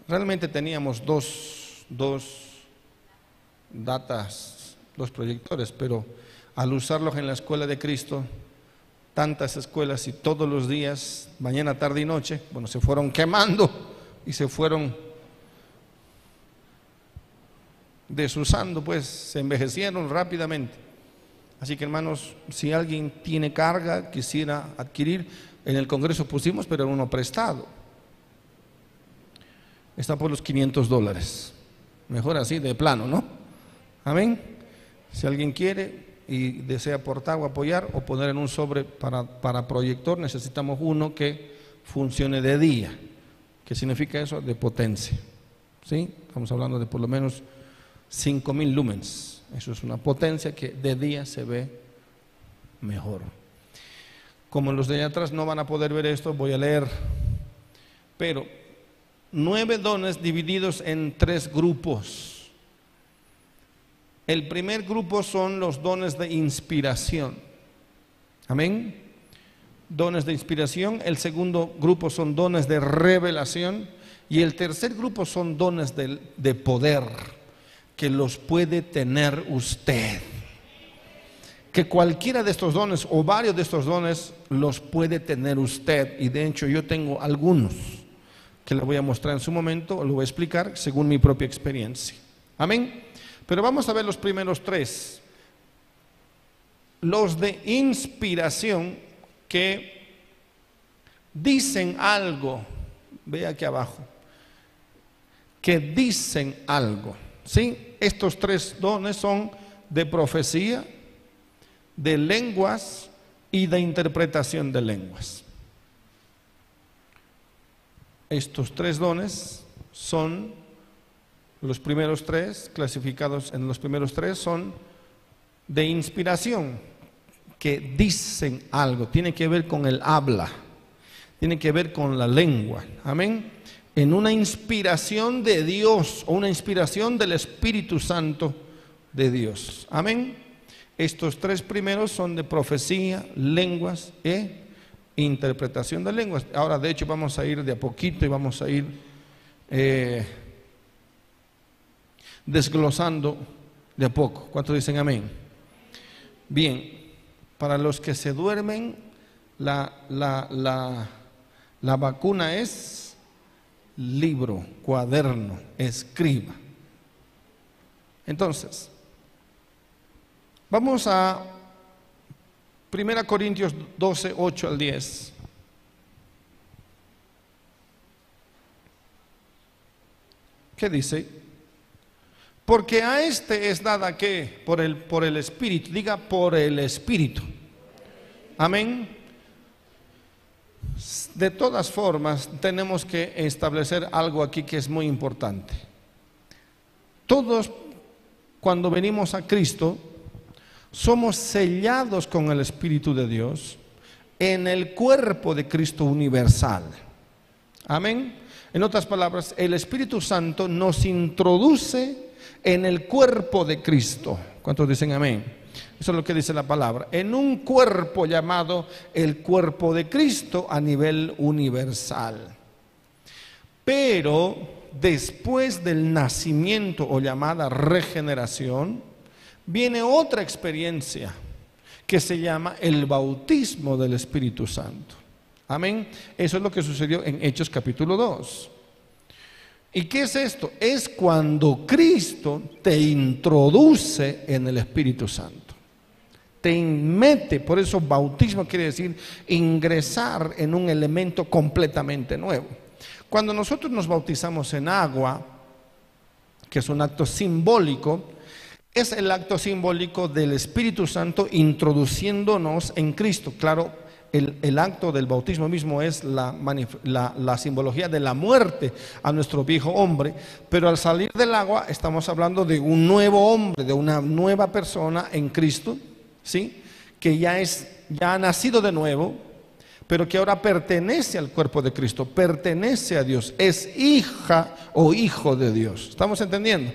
Realmente teníamos dos, dos datas, dos proyectores, pero al usarlos en la escuela de Cristo, tantas escuelas y todos los días, mañana, tarde y noche, bueno, se fueron quemando y se fueron desusando, pues se envejecieron rápidamente. Así que hermanos, si alguien tiene carga, quisiera adquirir, en el Congreso pusimos, pero uno prestado. Está por los 500 dólares. Mejor así, de plano, ¿no? Amén. Si alguien quiere y desea aportar o apoyar o poner en un sobre para, para proyector, necesitamos uno que funcione de día. ¿Qué significa eso? De potencia. ¿Sí? Estamos hablando de por lo menos 5000 lumens. Eso es una potencia que de día se ve mejor. Como los de allá atrás no van a poder ver esto, voy a leer. Pero nueve dones divididos en tres grupos. El primer grupo son los dones de inspiración. Amén. Dones de inspiración. El segundo grupo son dones de revelación. Y el tercer grupo son dones de, de poder que los puede tener usted. Que cualquiera de estos dones o varios de estos dones los puede tener usted. Y de hecho yo tengo algunos que le voy a mostrar en su momento, lo voy a explicar según mi propia experiencia. Amén. Pero vamos a ver los primeros tres. Los de inspiración que dicen algo. Ve aquí abajo. Que dicen algo. ¿Sí? Estos tres dones son de profecía, de lenguas y de interpretación de lenguas. Estos tres dones son los primeros tres, clasificados en los primeros tres, son de inspiración, que dicen algo, tiene que ver con el habla, tiene que ver con la lengua. Amén en una inspiración de Dios o una inspiración del Espíritu Santo de Dios. Amén. Estos tres primeros son de profecía, lenguas e interpretación de lenguas. Ahora, de hecho, vamos a ir de a poquito y vamos a ir eh, desglosando de a poco. ¿Cuántos dicen amén? Bien, para los que se duermen, la, la, la, la vacuna es libro, cuaderno, escriba. Entonces, vamos a 1 Corintios 12, 8 al 10. ¿Qué dice? Porque a este es dada que por el, por el Espíritu, diga por el Espíritu. Amén. De todas formas, tenemos que establecer algo aquí que es muy importante. Todos, cuando venimos a Cristo, somos sellados con el Espíritu de Dios en el cuerpo de Cristo universal. Amén. En otras palabras, el Espíritu Santo nos introduce en el cuerpo de Cristo. ¿Cuántos dicen amén? Eso es lo que dice la palabra. En un cuerpo llamado el cuerpo de Cristo a nivel universal. Pero después del nacimiento o llamada regeneración, viene otra experiencia que se llama el bautismo del Espíritu Santo. Amén. Eso es lo que sucedió en Hechos capítulo 2. ¿Y qué es esto? Es cuando Cristo te introduce en el Espíritu Santo te mete, por eso bautismo quiere decir ingresar en un elemento completamente nuevo. Cuando nosotros nos bautizamos en agua, que es un acto simbólico, es el acto simbólico del Espíritu Santo introduciéndonos en Cristo. Claro, el, acto del bautismo mismo es la, la, simbología de la muerte a nuestro viejo hombre, pero al salir del agua estamos hablando de un nuevo hombre, de una nueva persona en Cristo ¿sí? Que ya es ya ha nacido de nuevo, pero que ahora pertenece al cuerpo de Cristo, pertenece a Dios, es hija o hijo de Dios. ¿Estamos entendiendo?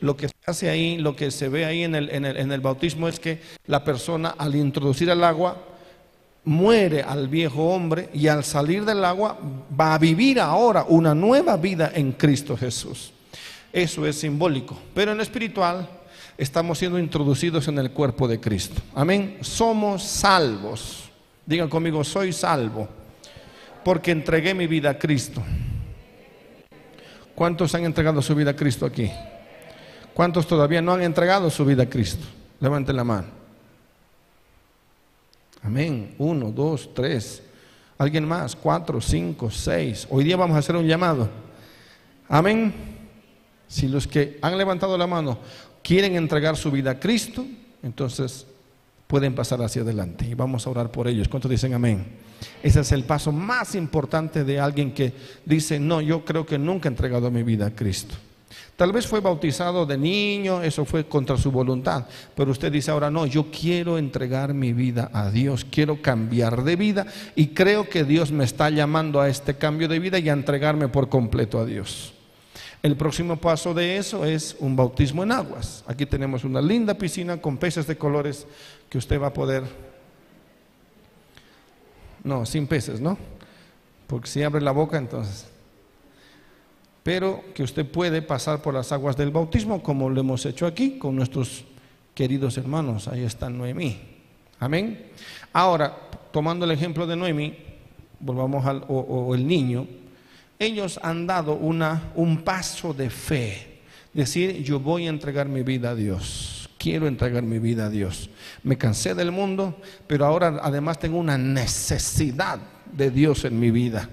Lo que se hace ahí, lo que se ve ahí en el, en el, en el bautismo es que la persona al introducir el agua muere al viejo hombre y al salir del agua va a vivir ahora una nueva vida en Cristo Jesús. Eso es simbólico, pero en lo espiritual estamos siendo introducidos en el cuerpo de Cristo. Amén. Somos salvos. Digan conmigo, soy salvo porque entregué mi vida a Cristo. ¿Cuántos han entregado su vida a Cristo aquí? ¿Cuántos todavía no han entregado su vida a Cristo? Levanten la mano. Amén. Uno, dos, tres. ¿Alguien más? Cuatro, cinco, seis. Hoy día vamos a hacer un llamado. Amén. Si los que han levantado la mano quieren entregar su vida a Cristo, entonces pueden pasar hacia adelante y vamos a orar por ellos. ¿Cuántos dicen amén? Ese es el paso más importante de alguien que dice, no, yo creo que nunca he entregado mi vida a Cristo. Tal vez fue bautizado de niño, eso fue contra su voluntad, pero usted dice ahora no, yo quiero entregar mi vida a Dios, quiero cambiar de vida y creo que Dios me está llamando a este cambio de vida y a entregarme por completo a Dios. El próximo paso de eso es un bautismo en aguas. Aquí tenemos una linda piscina con peces de colores que usted va a poder... No, sin peces, ¿no? Porque si abre la boca entonces... Pero que usted puede pasar por las aguas del bautismo como lo hemos hecho aquí con nuestros queridos hermanos. Ahí está Noemí. Amén. Ahora, tomando el ejemplo de Noemí, volvamos al o el niño ellos han dado una, un paso de fe. Decir, yo voy a entregar mi vida a Dios. Quiero entregar mi vida a Dios. Me cansé del mundo, pero ahora además tengo una necesidad de Dios en mi vida.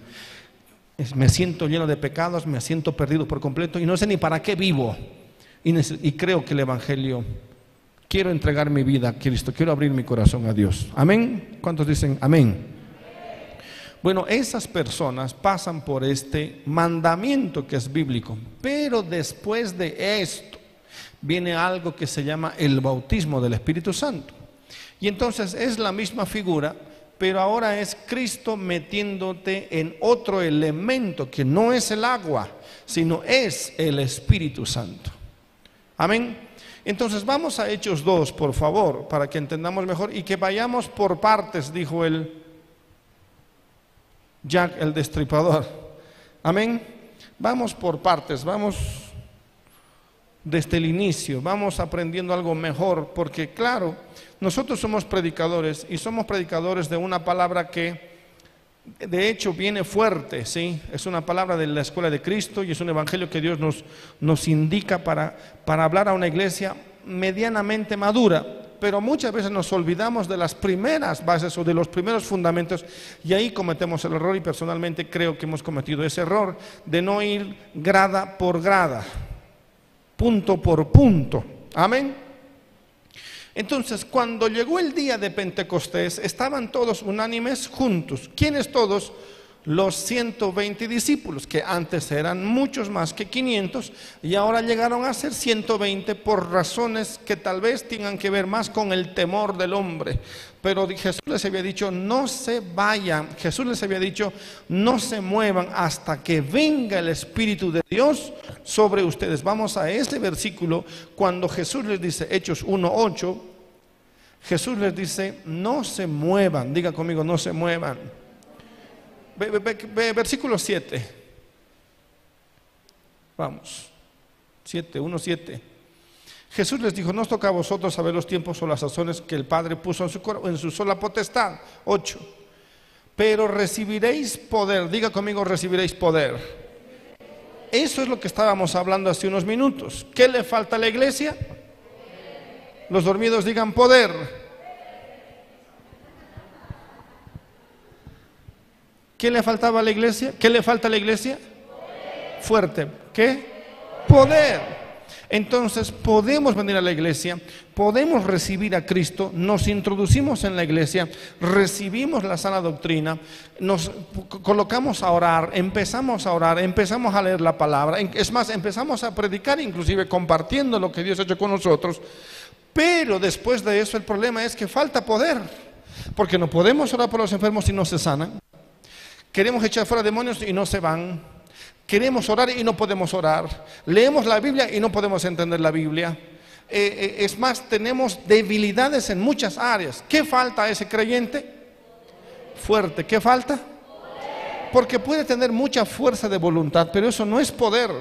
Me siento lleno de pecados, me siento perdido por completo y no sé ni para qué vivo. Y, y creo que el Evangelio, quiero entregar mi vida a Cristo, quiero abrir mi corazón a Dios. Amén. ¿Cuántos dicen amén? Bueno, esas personas pasan por este mandamiento que es bíblico, pero después de esto viene algo que se llama el bautismo del Espíritu Santo. Y entonces es la misma figura, pero ahora es Cristo metiéndote en otro elemento que no es el agua, sino es el Espíritu Santo. Amén. Entonces vamos a Hechos 2, por favor, para que entendamos mejor y que vayamos por partes, dijo él Jack el Destripador. Amén. Vamos por partes, vamos desde el inicio, vamos aprendiendo algo mejor, porque claro, nosotros somos predicadores y somos predicadores de una palabra que de hecho viene fuerte, ¿sí? Es una palabra de la escuela de Cristo y es un evangelio que Dios nos, nos indica para, para hablar a una iglesia medianamente madura pero muchas veces nos olvidamos de las primeras bases o de los primeros fundamentos y ahí cometemos el error y personalmente creo que hemos cometido ese error de no ir grada por grada, punto por punto. Amén. Entonces, cuando llegó el día de Pentecostés, estaban todos unánimes juntos. ¿Quiénes todos? Los 120 discípulos, que antes eran muchos más que 500 y ahora llegaron a ser 120 por razones que tal vez tengan que ver más con el temor del hombre. Pero Jesús les había dicho, no se vayan, Jesús les había dicho, no se muevan hasta que venga el Espíritu de Dios sobre ustedes. Vamos a este versículo cuando Jesús les dice, Hechos 1.8, Jesús les dice, no se muevan, diga conmigo, no se muevan versículo 7. Vamos. 7, 1, 7. Jesús les dijo, no os toca a vosotros saber los tiempos o las sazones que el Padre puso en su, en su sola potestad. 8. Pero recibiréis poder. Diga conmigo, recibiréis poder. Eso es lo que estábamos hablando hace unos minutos. ¿Qué le falta a la iglesia? Los dormidos digan poder. ¿Qué le faltaba a la iglesia? ¿Qué le falta a la iglesia? Fuerte. ¿Qué? Poder. Entonces podemos venir a la iglesia, podemos recibir a Cristo, nos introducimos en la iglesia, recibimos la sana doctrina, nos colocamos a orar, empezamos a orar, empezamos a leer la palabra, es más, empezamos a predicar inclusive compartiendo lo que Dios ha hecho con nosotros, pero después de eso el problema es que falta poder, porque no podemos orar por los enfermos si no se sanan. Queremos echar fuera demonios y no se van. Queremos orar y no podemos orar. Leemos la Biblia y no podemos entender la Biblia. Eh, eh, es más, tenemos debilidades en muchas áreas. ¿Qué falta a ese creyente? Fuerte. ¿Qué falta? Porque puede tener mucha fuerza de voluntad, pero eso no es poder.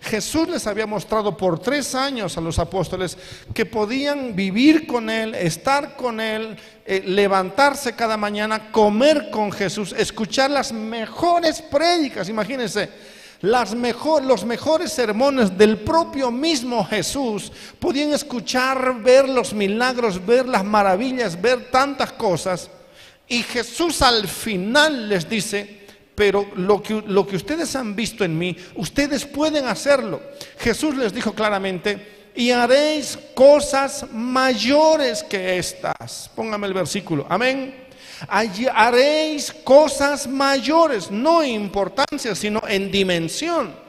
Jesús les había mostrado por tres años a los apóstoles que podían vivir con Él, estar con Él, eh, levantarse cada mañana, comer con Jesús, escuchar las mejores prédicas, imagínense. Las mejor, los mejores sermones del propio mismo Jesús podían escuchar, ver los milagros, ver las maravillas, ver tantas cosas Y Jesús al final les dice, pero lo que, lo que ustedes han visto en mí, ustedes pueden hacerlo. Jesús les dijo claramente, y haréis cosas mayores que estas. Póngame el versículo, amén. haréis cosas mayores, no en importancia, sino en dimensión.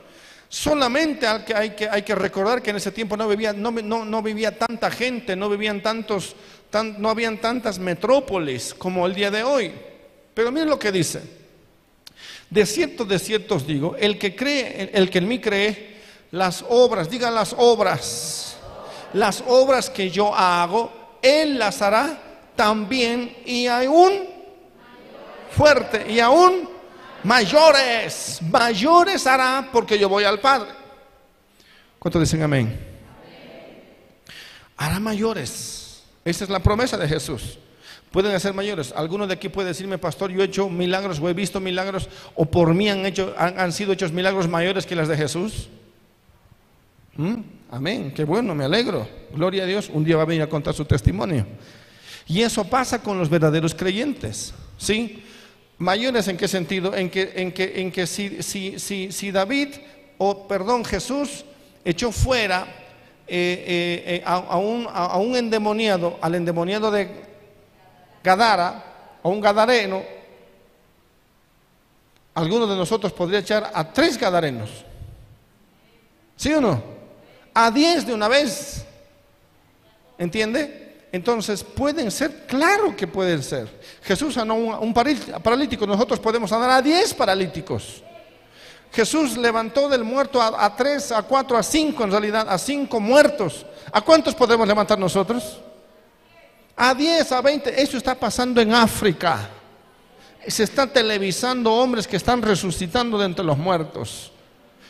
Solamente hay que, hay que, hay que recordar que en ese tiempo no vivía, no, no, vivía tanta gente, no vivían tantos, no habían tantas metrópolis como el día de hoy. Pero miren lo que dice. De cierto, de cierto os digo, el que cree, el que en mí cree, las obras, diga las obras, las obras que yo hago, él las hará también y aún fuerte y aún mayores, mayores hará porque yo voy al Padre. ¿Cuántos dicen amén? Hará mayores. Esa es la promesa de Jesús. Pueden hacer mayores. Alguno de aquí puede decirme, pastor, yo he hecho milagros o he visto milagros o por mí han, hecho, han, sido hechos milagros mayores que las de Jesús. ¿Mm? Amén, qué bueno, me alegro. Gloria a Dios. Un día va a venir a contar su testimonio. Y eso pasa con los verdaderos creyentes. ¿Sí? Mayores en qué sentido? En que, en que, en que si, si, si, si David, o perdón, Jesús echó fuera eh, eh, eh, a, un, a, un, endemoniado, al endemoniado de Gadara, o un gadareno, alguno de nosotros podría echar a tres gadarenos. ¿Sí o no? A diez de una vez. ¿Entiende? Entonces, pueden ser, claro que pueden ser. Jesús sanó a un paralítico, nosotros podemos sanar a diez paralíticos. Jesús levantó del muerto a, tres, a cuatro, a cinco en realidad, a cinco muertos. ¿A cuántos podemos levantar nosotros? A diez, a veinte. Eso está pasando en África. Se está televisando hombres que están resucitando de entre los muertos.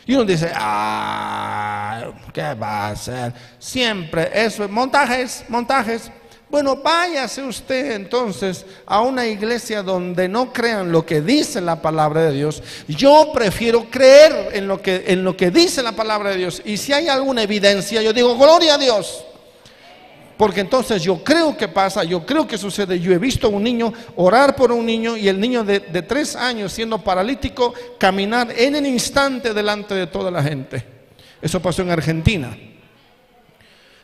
Y uno dice, ah, ¿qué va a hacer? Siempre eso, montajes, montajes. Bueno, váyase usted entonces a una iglesia donde no crean lo que dice la palabra de Dios. Yo prefiero creer en lo que, en lo que dice la palabra de Dios. Y si hay alguna evidencia, yo digo, gloria a Dios. Porque entonces yo creo que pasa, yo creo que sucede. Yo he visto a un niño orar por un niño y el niño de, tres años siendo paralítico caminar en el instante delante de toda la gente. Eso pasó en Argentina.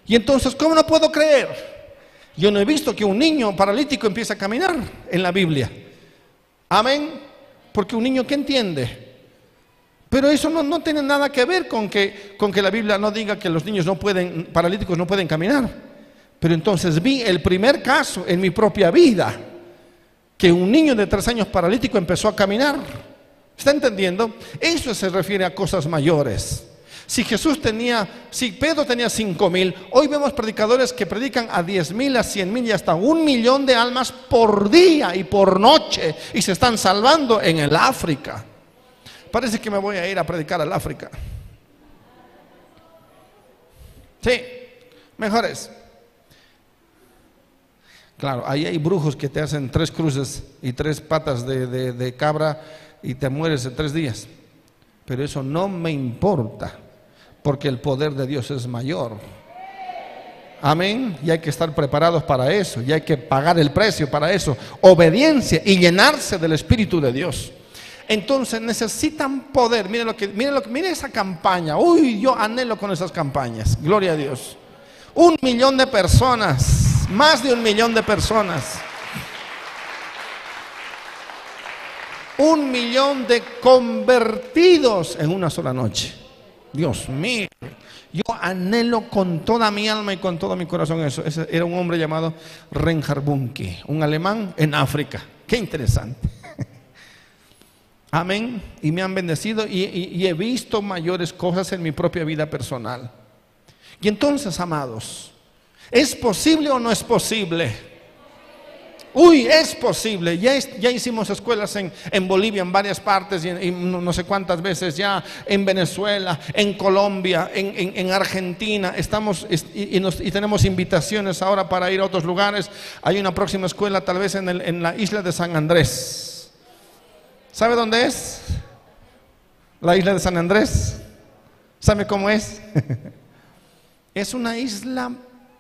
Y entonces, ¿cómo no puedo creer? Yo no he visto que un niño paralítico empiece a caminar en la Biblia. Amén. Porque un niño que entiende. Pero eso no, no, tiene nada que ver con que, con que la Biblia no diga que los niños no pueden, paralíticos no pueden caminar. Pero entonces vi el primer caso en mi propia vida, que un niño de tres años paralítico empezó a caminar. ¿Está entendiendo? Eso se refiere a cosas mayores. Si Jesús tenía, si Pedro tenía cinco mil, hoy vemos predicadores que predican a diez mil, a cien mil y hasta un millón de almas por día y por noche y se están salvando en el África. Parece que me voy a ir a predicar al África. Sí, mejores. Claro, ahí hay brujos que te hacen tres cruces y tres patas de, cabra y te mueres en tres días. Pero eso no me importa, porque el poder de Dios es mayor. Amén. Y hay que estar preparados para eso. Y hay que pagar el precio para eso. Obediencia y llenarse del Espíritu de Dios. Entonces necesitan poder. Miren lo que, miren lo que, miren esa campaña. Uy, yo anhelo con esas campañas. Gloria a Dios. Un millón de personas más de un millón de personas. Un millón de convertidos en una sola noche. Dios mío. Yo anhelo con toda mi alma y con todo mi corazón eso. Ese era un hombre llamado Reinhard Bunke, un alemán en África. Qué interesante. Amén. Y me han bendecido y, y he visto mayores cosas en mi propia vida personal. Y entonces, amados, ¿Es posible o no es posible? Uy, es posible. Ya, ya hicimos escuelas en, Bolivia, en varias partes, y, no, sé cuántas veces ya, en Venezuela, en Colombia, en, Argentina. Estamos y, tenemos invitaciones ahora para ir a otros lugares. Hay una próxima escuela tal vez en, en la isla de San Andrés. ¿Sabe dónde es? La isla de San Andrés. ¿Sabe cómo es? es una isla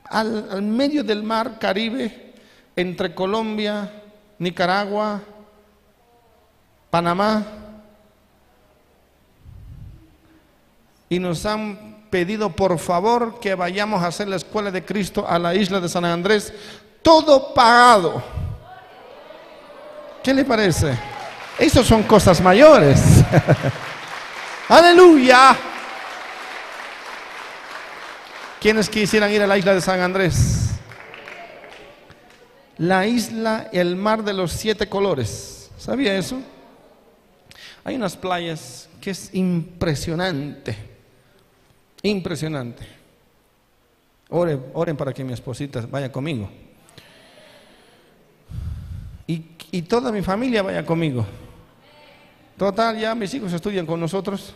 al, medio del mar Caribe, entre Colombia Nicaragua, Panamá, y nos han pedido por favor que vayamos a hacer la escuela de Cristo a la isla de San Andrés, todo pagado. ¿Qué le parece? Esas son cosas mayores. Aleluya. ¿Quiénes quisieran ir a la isla de San Andrés? La isla, el mar de los siete colores. ¿Sabía eso? Hay unas playas que es impresionante. Impresionante. Oren, oren para que mi esposita vaya conmigo. Y, y toda mi familia vaya conmigo. Total, ya mis hijos estudian con nosotros.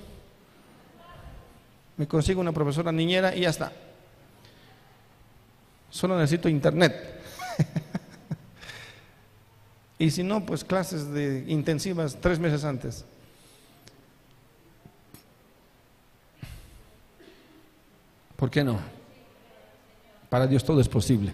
Me consigo una profesora niñera y ya está. Solo necesito internet. y si no, pues clases de intensivas tres meses antes. ¿Por qué no? Para Dios todo es posible.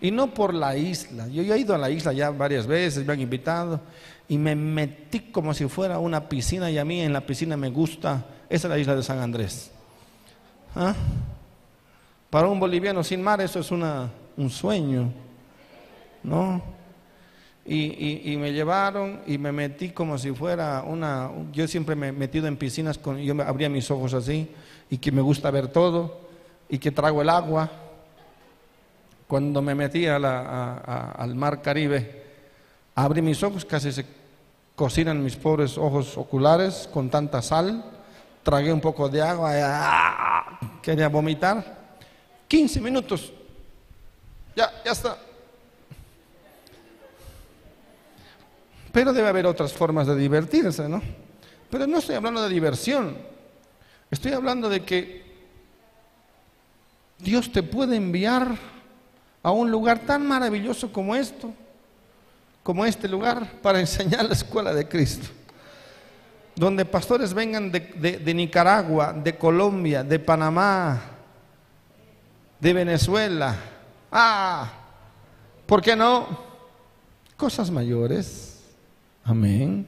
Y no por la isla. Yo he ido a la isla ya varias veces, me han invitado y me metí como si fuera una piscina y a mí en la piscina me gusta. Esa es la isla de San Andrés. ¿Ah? Para un boliviano sin mar eso es una, un sueño, ¿no? Y, me llevaron y me metí como si fuera una... Yo siempre me he metido en piscinas, con, yo abría mis ojos así y que me gusta ver todo y que trago el agua. Cuando me metí al mar Caribe, abrí mis ojos, casi se cocinan mis pobres ojos oculares con tanta sal, tragué un poco de agua, ¡ah! quería vomitar. 15 minutos. Ya, ya está. Pero debe haber otras formas de divertirse, ¿no? Pero no estoy hablando de diversión. Estoy hablando de que Dios te puede enviar a un lugar tan maravilloso como esto, como este lugar, para enseñar la escuela de Cristo. Donde pastores vengan de, de Nicaragua, de Colombia, de Panamá, de Venezuela. Ah, ¿por qué no? Cosas mayores. Amén.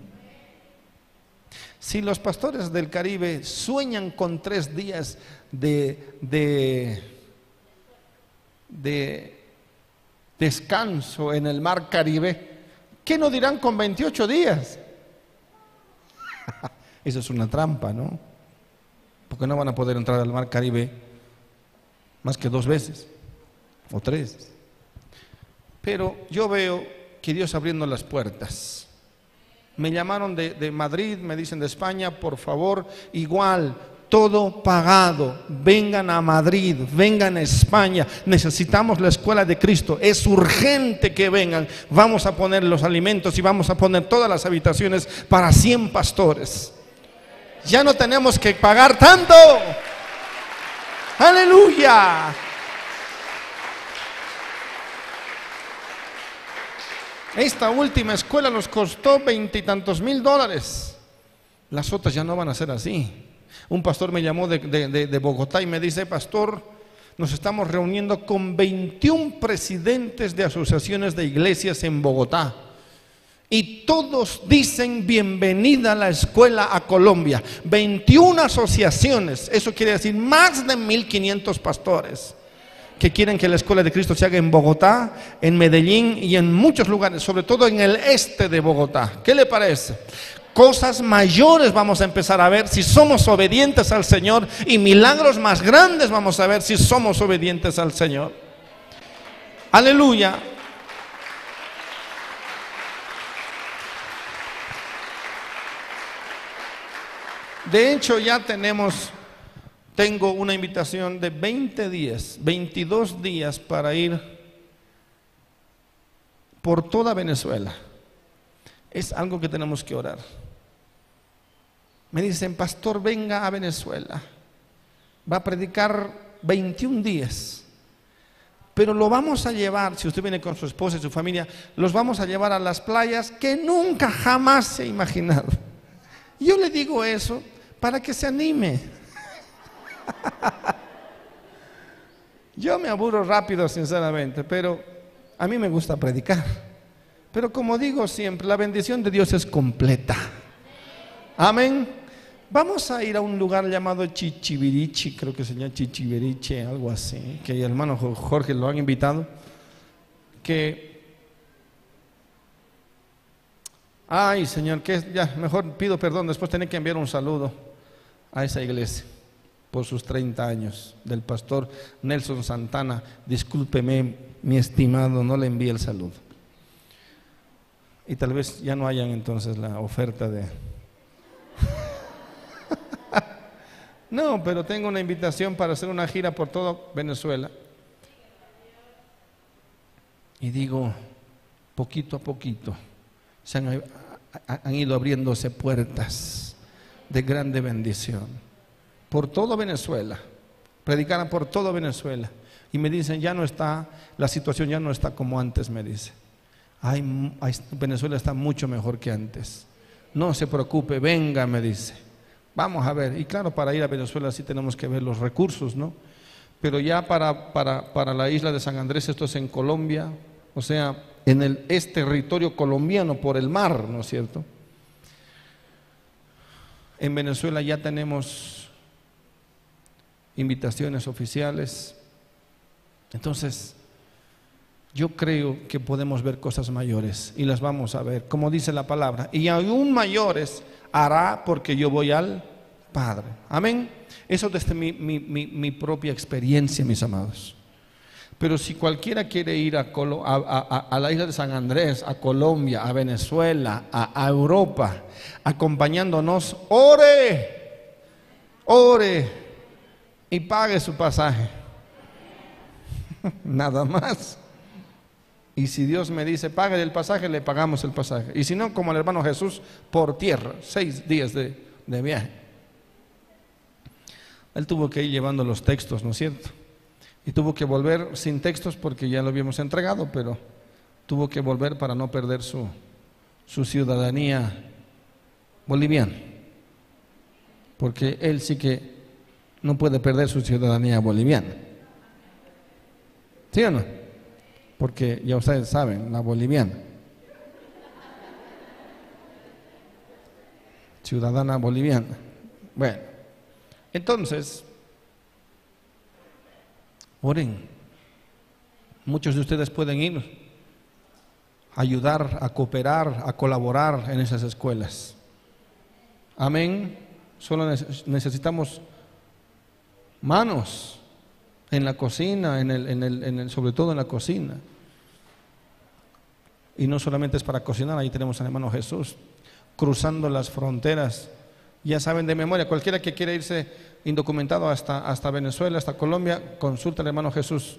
Si los pastores del Caribe sueñan con tres días de, de, de descanso en el mar Caribe, ¿qué no dirán con 28 días? Eso es una trampa, ¿no? Porque no van a poder entrar al mar Caribe más que dos veces o tres. Pero yo veo que Dios abriendo las puertas. Me llamaron de, Madrid, me dicen de España, por favor, igual, todo pagado. Vengan a Madrid, vengan a España. Necesitamos la escuela de Cristo. Es urgente que vengan. Vamos a poner los alimentos y vamos a poner todas las habitaciones para 100 pastores. Ya no tenemos que pagar tanto. Aleluya. Esta última escuela nos costó veintitantos mil dólares. Las otras ya no van a ser así. Un pastor me llamó de, de, Bogotá y me dice, pastor, nos estamos reuniendo con 21 presidentes de asociaciones de iglesias en Bogotá y todos dicen bienvenida a la escuela a Colombia. 21 asociaciones, eso quiere decir más de 1500 pastores que quieren que la escuela de Cristo se haga en Bogotá, en Medellín y en muchos lugares, sobre todo en el este de Bogotá. ¿Qué le parece? Cosas mayores vamos a empezar a ver si somos obedientes al Señor y milagros más grandes vamos a ver si somos obedientes al Señor. Aleluya. De hecho, ya tenemos, tengo una invitación de 20 días, 22 días para ir por toda Venezuela. Es algo que tenemos que orar. Me dicen, pastor, venga a Venezuela. Va a predicar 21 días. Pero lo vamos a llevar, si usted viene con su esposa y su familia, los vamos a llevar a las playas que nunca jamás se ha imaginado. Yo le digo eso para que se anime. Yo me aburro rápido, sinceramente, pero a mí me gusta predicar. Pero como digo siempre, la bendición de Dios es completa. Amén. Vamos a ir a un lugar llamado Chichibirichi, creo que se llama Chichibiriche, algo así, que el hermano Jorge lo han invitado. Que. Ay, Señor, que ya, mejor pido perdón, después tener que enviar un saludo a esa iglesia por sus 30 años del pastor Nelson Santana. Discúlpeme, mi estimado, no le envíe el saludo. Y tal vez ya no hayan entonces la oferta de... no, pero tengo una invitación para hacer una gira por todo Venezuela. Y digo, poquito a poquito, se han, han ido abriéndose puertas de grande bendición. Por todo Venezuela, predicaran por todo Venezuela. Y me dicen, ya no está, la situación ya no está como antes, me dice. Venezuela está mucho mejor que antes. No se preocupe, venga, me dice. Vamos a ver. Y claro, para ir a Venezuela sí tenemos que ver los recursos, ¿no? Pero ya para, para, para la isla de San Andrés, esto es en Colombia, o sea, en el, es territorio colombiano por el mar, ¿no es cierto? En Venezuela ya tenemos invitaciones oficiales. Entonces, yo creo que podemos ver cosas mayores y las vamos a ver, como dice la palabra. Y aún mayores hará porque yo voy al Padre. Amén. Eso desde mi, mi, propia experiencia, mis amados. Pero si cualquiera quiere ir a, la isla de San Andrés, a Colombia, a Venezuela, a, Europa, acompañándonos, ore, ore y pague su pasaje. Nada más. Y si Dios me dice, pague el pasaje, le pagamos el pasaje. Y si no, como el hermano Jesús, por tierra, seis días de, de viaje. Él tuvo que ir llevando los textos, ¿no es cierto? Y tuvo que volver sin textos porque ya lo habíamos entregado, pero tuvo que volver para no perder su, su ciudadanía boliviana. Porque él sí que no puede perder su ciudadanía boliviana. ¿Sí o no? porque ya ustedes saben, la boliviana. Ciudadana boliviana. Bueno, entonces, oren. Muchos de ustedes pueden ir a ayudar, a cooperar, a colaborar en esas escuelas. Amén. Solo necesitamos manos en la cocina, en el, en el, en el, sobre todo en la cocina. Y no solamente es para cocinar, ahí tenemos al hermano Jesús cruzando las fronteras. Ya saben de memoria, cualquiera que quiera irse indocumentado hasta, hasta Venezuela, hasta Colombia, consulta al hermano Jesús.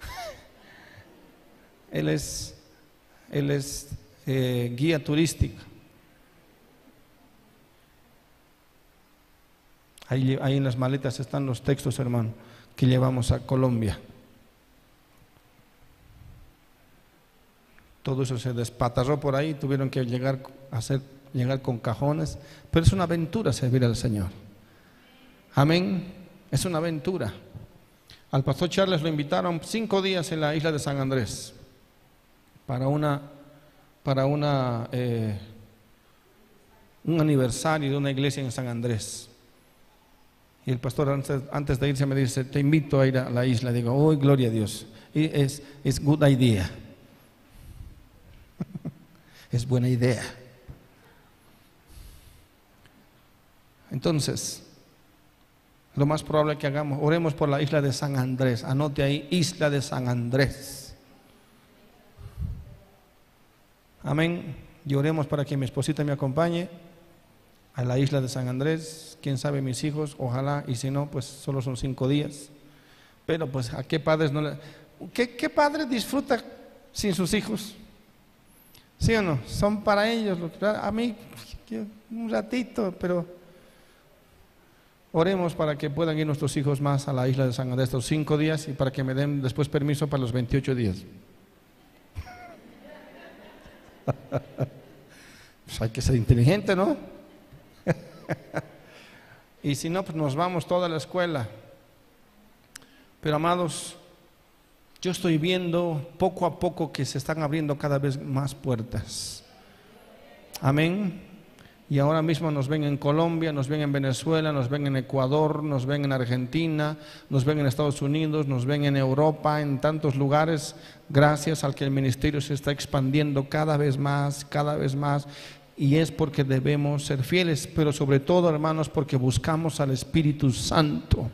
él es, él es eh, guía turístico. Ahí, en las maletas están los textos, hermano, que llevamos a Colombia. Todo eso se despatarró por ahí, tuvieron que llegar a hacer, llegar con cajones, pero es una aventura servir al Señor. Amén, es una aventura. Al pastor Charles lo invitaron cinco días en la isla de San Andrés para una, para una, eh, un aniversario de una iglesia en San Andrés. Y el pastor antes, de irse me dice, te invito a ir a la isla. Digo, oh, gloria a Dios. Es, es good idea. es buena idea. Entonces, lo más probable que hagamos, oremos por la isla de San Andrés. Anote ahí, isla de San Andrés. Amén. Y oremos para que mi esposita me acompañe a la isla de San Andrés, quién sabe mis hijos, ojalá, y si no, pues solo son cinco días. Pero pues a qué padres no le... ¿Qué, padre disfruta sin sus hijos? ¿Sí o no? Son para ellos. A mí, un ratito, pero oremos para que puedan ir nuestros hijos más a la isla de San Andrés estos cinco días y para que me den después permiso para los 28 días. pues hay que ser inteligente, ¿no? y si no, pues nos vamos toda la escuela. Pero amados, yo estoy viendo poco a poco que se están abriendo cada vez más puertas. Amén. Y ahora mismo nos ven en Colombia, nos ven en Venezuela, nos ven en Ecuador, nos ven en Argentina, nos ven en Estados Unidos, nos ven en Europa, en tantos lugares, gracias al que el ministerio se está expandiendo cada vez más, cada vez más. Y es porque debemos ser fieles, pero sobre todo, hermanos, porque buscamos al Espíritu Santo,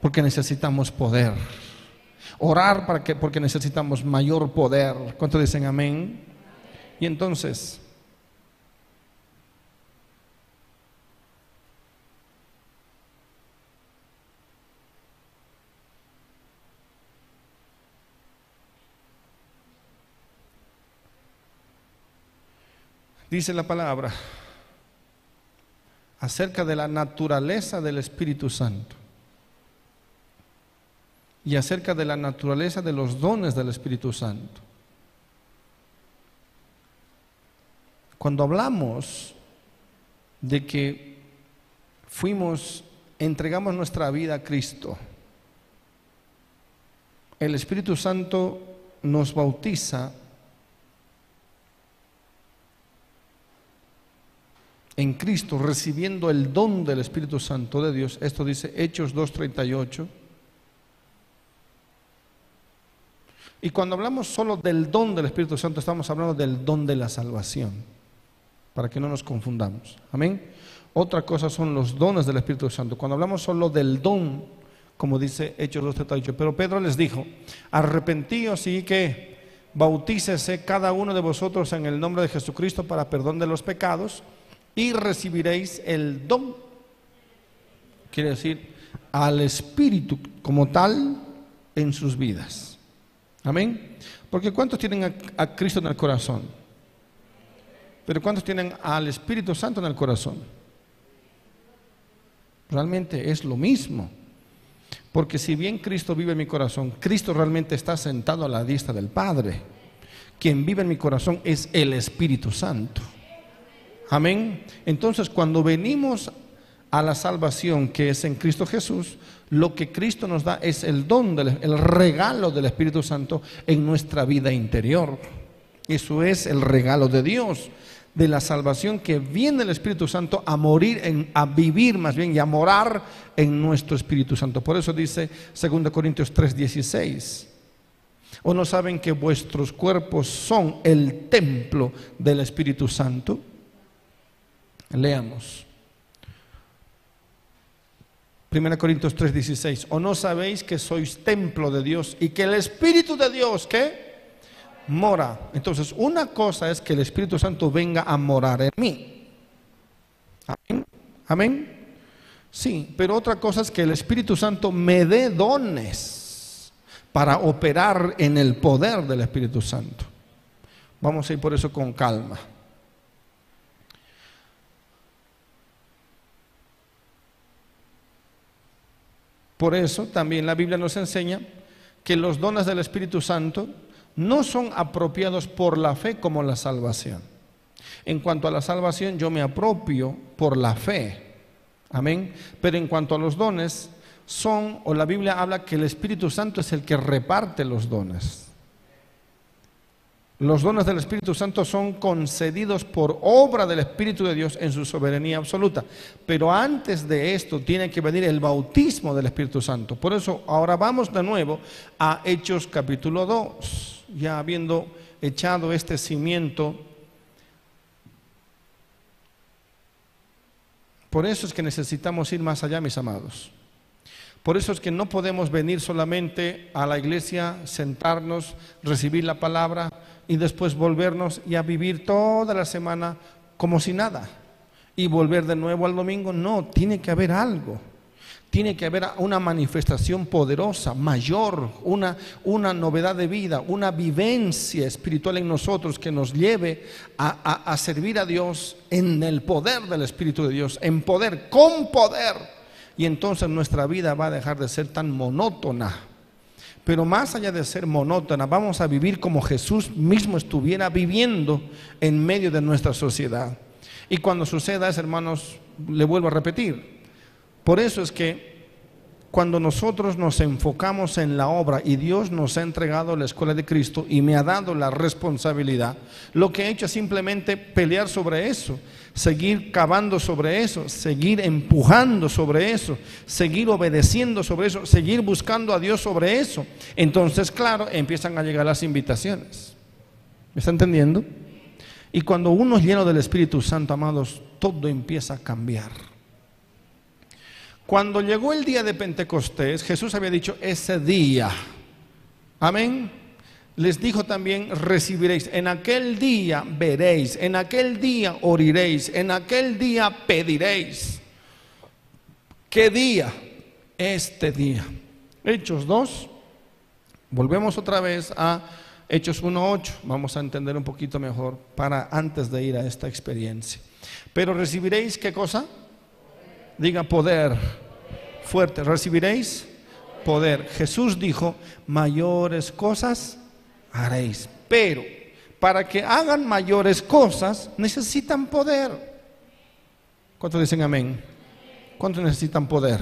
porque necesitamos poder. Orar para que, porque necesitamos mayor poder. ¿Cuánto dicen amén? Y entonces, dice la palabra acerca de la naturaleza del Espíritu Santo y acerca de la naturaleza de los dones del Espíritu Santo. Cuando hablamos de que fuimos, entregamos nuestra vida a Cristo, el Espíritu Santo nos bautiza en Cristo, recibiendo el don del Espíritu Santo de Dios. Esto dice Hechos 2.38 Y cuando hablamos solo del don del Espíritu Santo, estamos hablando del don de la salvación, para que no nos confundamos. Amén. Otra cosa son los dones del Espíritu Santo. Cuando hablamos solo del don, como dice Hechos 2.38, pero Pedro les dijo, arrepentíos y que bautícese cada uno de vosotros en el nombre de Jesucristo para perdón de los pecados y recibiréis el don. Quiere decir, al Espíritu como tal en sus vidas. Amén. Porque ¿cuántos tienen a, Cristo en el corazón? Pero ¿cuántos tienen al Espíritu Santo en el corazón? Realmente es lo mismo. Porque si bien Cristo vive en mi corazón, Cristo realmente está sentado a la diestra del Padre. Quien vive en mi corazón es el Espíritu Santo. Amén. Entonces, cuando venimos a la salvación que es en Cristo Jesús, lo que Cristo nos da es el don, el regalo del Espíritu Santo en nuestra vida interior. Eso es el regalo de Dios, de la salvación que viene el Espíritu Santo a morir, en, a vivir más bien y a morar en nuestro Espíritu Santo. Por eso dice 2 Corintios 3:16. ¿O no saben que vuestros cuerpos son el templo del Espíritu Santo? Leamos. 1 Corintios 3:16, o no sabéis que sois templo de Dios y que el Espíritu de Dios, ¿qué? Mora. Entonces, una cosa es que el Espíritu Santo venga a morar en mí. Amén. Amén. Sí, pero otra cosa es que el Espíritu Santo me dé dones para operar en el poder del Espíritu Santo. Vamos a ir por eso con calma. Por eso también la Biblia nos enseña que los dones del Espíritu Santo no son apropiados por la fe como la salvación. En cuanto a la salvación, yo me apropio por la fe. Amén. Pero en cuanto a los dones, son, o la Biblia habla que el Espíritu Santo es el que reparte los dones. Los dones del Espíritu Santo son concedidos por obra del Espíritu de Dios en su soberanía absoluta. Pero antes de esto tiene que venir el bautismo del Espíritu Santo. Por eso ahora vamos de nuevo a Hechos capítulo 2, ya habiendo echado este cimiento. Por eso es que necesitamos ir más allá, mis amados. Por eso es que no podemos venir solamente a la iglesia, sentarnos, recibir la palabra y después volvernos y a vivir toda la semana como si nada. Y volver de nuevo al domingo. No, tiene que haber algo. Tiene que haber una manifestación poderosa, mayor, una, una novedad de vida, una vivencia espiritual en nosotros que nos lleve a, a servir a Dios en el poder del Espíritu de Dios, en poder, con poder. Y entonces nuestra vida va a dejar de ser tan monótona pero más allá de ser monótona, vamos a vivir como Jesús mismo estuviera viviendo en medio de nuestra sociedad. Y cuando suceda eso, hermanos, le vuelvo a repetir. Por eso es que cuando nosotros nos enfocamos en la obra y Dios nos ha entregado la escuela de Cristo y me ha dado la responsabilidad, lo que he hecho es simplemente pelear sobre eso, seguir cavando sobre eso, seguir empujando sobre eso, seguir obedeciendo sobre eso, seguir buscando a Dios sobre eso. Entonces, claro, empiezan a llegar las invitaciones. ¿Me está entendiendo? Y cuando uno es lleno del Espíritu Santo, amados, todo empieza a cambiar. Cuando llegó el día de Pentecostés, Jesús había dicho ese día. Amén. Les dijo también, recibiréis. En aquel día veréis, en aquel día oriréis, en aquel día pediréis. ¿Qué día? Este día. Hechos 2. Volvemos otra vez a Hechos 1.8. Vamos a entender un poquito mejor para antes de ir a esta experiencia. Pero recibiréis qué cosa? Diga poder. Fuerte. ¿Recibiréis? Poder. Jesús dijo, mayores cosas haréis. Pero para que hagan mayores cosas necesitan poder. ¿Cuántos dicen amén? ¿Cuántos necesitan poder?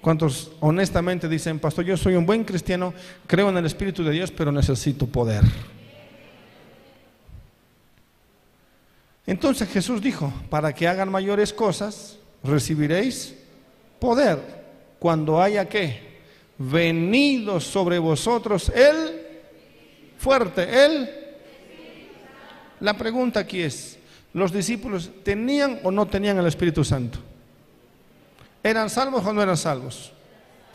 ¿Cuántos honestamente dicen, pastor, yo soy un buen cristiano, creo en el Espíritu de Dios, pero necesito poder? Entonces Jesús dijo, para que hagan mayores cosas, recibiréis poder cuando haya que venido sobre vosotros el fuerte, el... La pregunta aquí es, ¿los discípulos tenían o no tenían el Espíritu Santo? ¿Eran salvos o no eran salvos?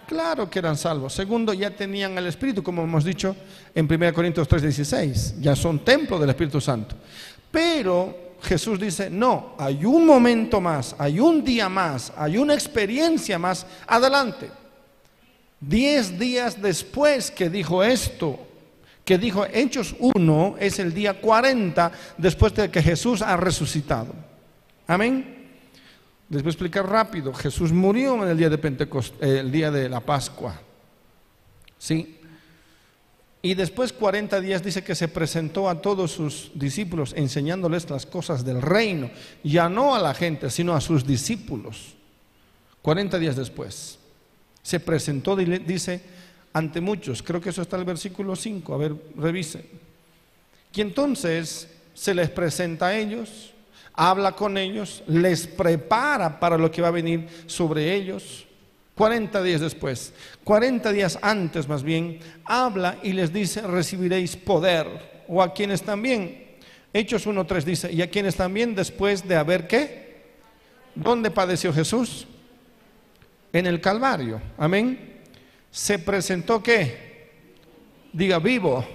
Claro que eran salvos. Segundo, ya tenían el Espíritu, como hemos dicho en 1 Corintios 3:16. Ya son templo del Espíritu Santo. Pero Jesús dice, no, hay un momento más, hay un día más, hay una experiencia más adelante. Diez días después que dijo esto, que dijo Hechos 1, es el día 40 después de que Jesús ha resucitado. Amén. Les voy a explicar rápido. Jesús murió en el día de Pentecostés, eh, el día de la Pascua. ¿Sí? Y después 40 días dice que se presentó a todos sus discípulos enseñándoles las cosas del reino, ya no a la gente, sino a sus discípulos. 40 días después se presentó, dice, ante muchos. Creo que eso está en el versículo 5. A ver, revise. Y entonces se les presenta a ellos, habla con ellos, les prepara para lo que va a venir sobre ellos 40 días después, 40 días antes más bien, habla y les dice, recibiréis poder. O a quienes también, Hechos 1.3 dice, y a quienes también después de haber qué, ¿dónde padeció Jesús? En el Calvario, amén. Se presentó qué? Diga, vivo,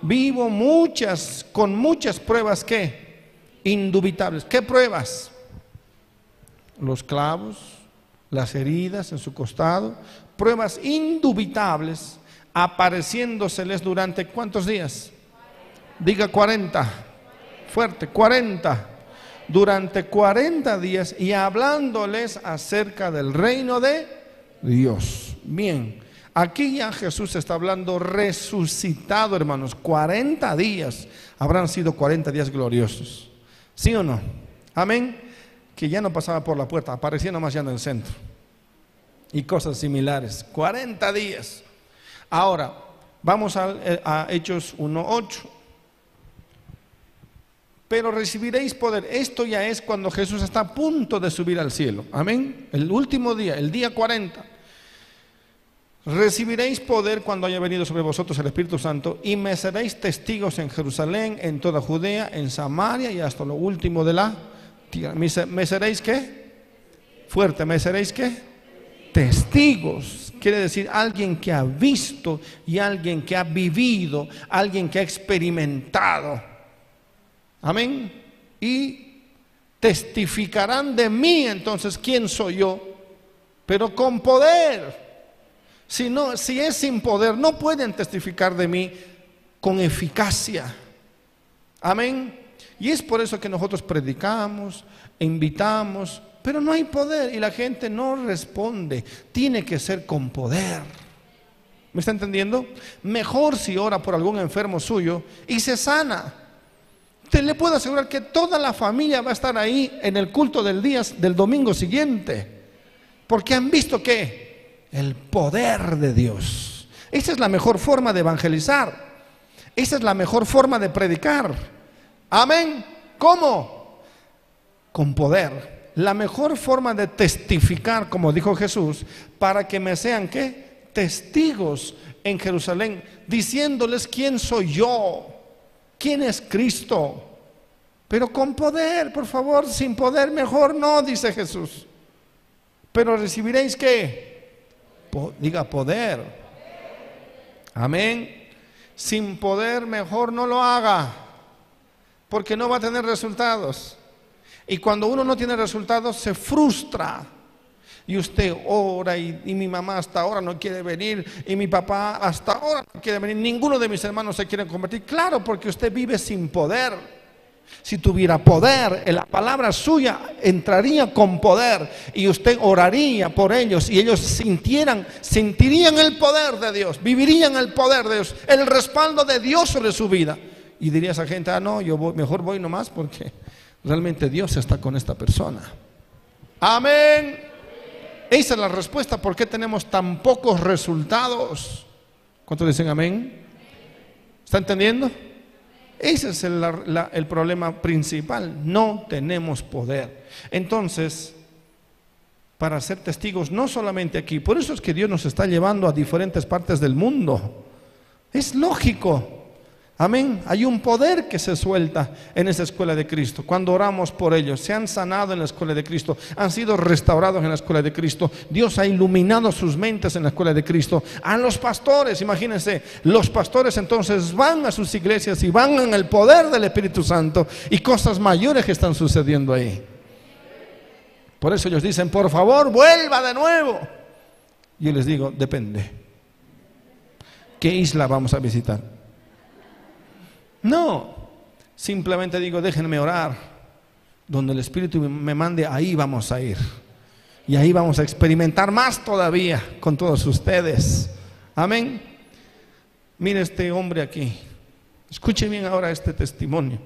vivo muchas, con muchas pruebas qué? Indubitables. ¿Qué pruebas? Los clavos, las heridas en su costado, pruebas indubitables apareciéndoseles durante cuántos días? Diga 40, fuerte, 40, durante 40 días y hablándoles acerca del reino de Dios. Bien, aquí ya Jesús está hablando resucitado, hermanos, 40 días, habrán sido 40 días gloriosos. ¿Sí o no? Amén que ya no pasaba por la puerta, aparecía nomás ya en el centro. Y cosas similares. 40 días. Ahora, vamos a, eh, a Hechos 1.8. Pero recibiréis poder. Esto ya es cuando Jesús está a punto de subir al cielo. Amén. El último día, el día 40. Recibiréis poder cuando haya venido sobre vosotros el Espíritu Santo y me seréis testigos en Jerusalén, en toda Judea, en Samaria y hasta lo último de la ¿Me seréis qué? Fuerte, ¿me seréis qué? Testigos. Quiere decir alguien que ha visto y alguien que ha vivido, alguien que ha experimentado. Amén. Y testificarán de mí entonces quién soy yo, pero con poder. Si no, si es sin poder, no pueden testificar de mí con eficacia. Amén. Y es por eso que nosotros predicamos, invitamos, pero no hay poder y la gente no responde. Tiene que ser con poder. ¿Me está entendiendo? Mejor si ora por algún enfermo suyo y se sana. Te le puedo asegurar que toda la familia va a estar ahí en el culto del día del domingo siguiente. Porque han visto que el poder de Dios. Esa es la mejor forma de evangelizar. Esa es la mejor forma de predicar. Amén. ¿Cómo? Con poder. La mejor forma de testificar, como dijo Jesús, para que me sean qué? Testigos en Jerusalén, diciéndoles quién soy yo, quién es Cristo. Pero con poder, por favor, sin poder mejor no, dice Jesús. Pero recibiréis qué? Diga poder. Amén. Sin poder mejor no lo haga, porque no va a tener resultados. Y cuando uno no tiene resultados, se frustra. Y usted ora y, mi mamá hasta ahora no quiere venir y mi papá hasta ahora no quiere venir. Ninguno de mis hermanos se quiere convertir. Claro, porque usted vive sin poder. Si tuviera poder, la palabra suya entraría con poder y usted oraría por ellos y ellos sintieran, sentirían el poder de Dios, vivirían el poder de Dios, el respaldo de Dios sobre su vida. Y diría esa gente, ah, no, yo mejor voy nomás porque realmente Dios está con esta persona. Amén. Esa es la respuesta por qué tenemos tan pocos resultados. ¿Cuántos dicen amén? ¿Está entendiendo? Ese es el, problema principal. No tenemos poder. Entonces, para ser testigos, no solamente aquí, por eso es que Dios nos está llevando a diferentes partes del mundo. Es lógico. Amén. Hay un poder que se suelta en esa escuela de Cristo. Cuando oramos por ellos, se han sanado en la escuela de Cristo, han sido restaurados en la escuela de Cristo. Dios ha iluminado sus mentes en la escuela de Cristo. A los pastores, imagínense, los pastores entonces van a sus iglesias y van en el poder del Espíritu Santo y cosas mayores que están sucediendo ahí. Por eso ellos dicen, por favor, vuelva de nuevo. Yo les digo, depende. ¿Qué isla vamos a visitar? No, simplemente digo, déjenme orar. Donde el Espíritu me mande, ahí vamos a ir. Y ahí vamos a experimentar más todavía con todos ustedes. Amén. Mire este hombre aquí. Escuche bien ahora este testimonio.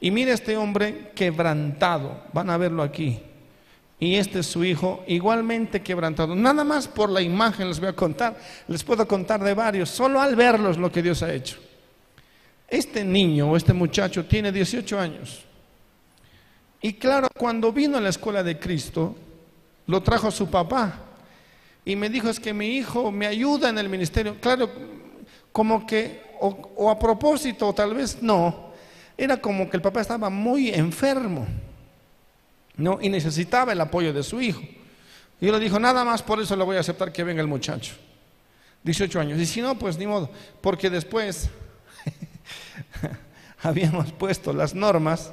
Y mire este hombre quebrantado. Van a verlo aquí. Y este es su hijo, igualmente quebrantado. Nada más por la imagen les voy a contar. Les puedo contar de varios. Solo al verlos lo que Dios ha hecho. Este niño o este muchacho tiene 18 años. Y claro, cuando vino a la escuela de Cristo, lo trajo su papá. Y me dijo, es que mi hijo me ayuda en el ministerio. Claro, como que, o, a propósito, o tal vez no, era como que el papá estaba muy enfermo. ¿no? Y necesitaba el apoyo de su hijo. Y yo le dijo, nada más por eso le voy a aceptar que venga el muchacho. 18 años. Y si no, pues ni modo. Porque después habíamos puesto las normas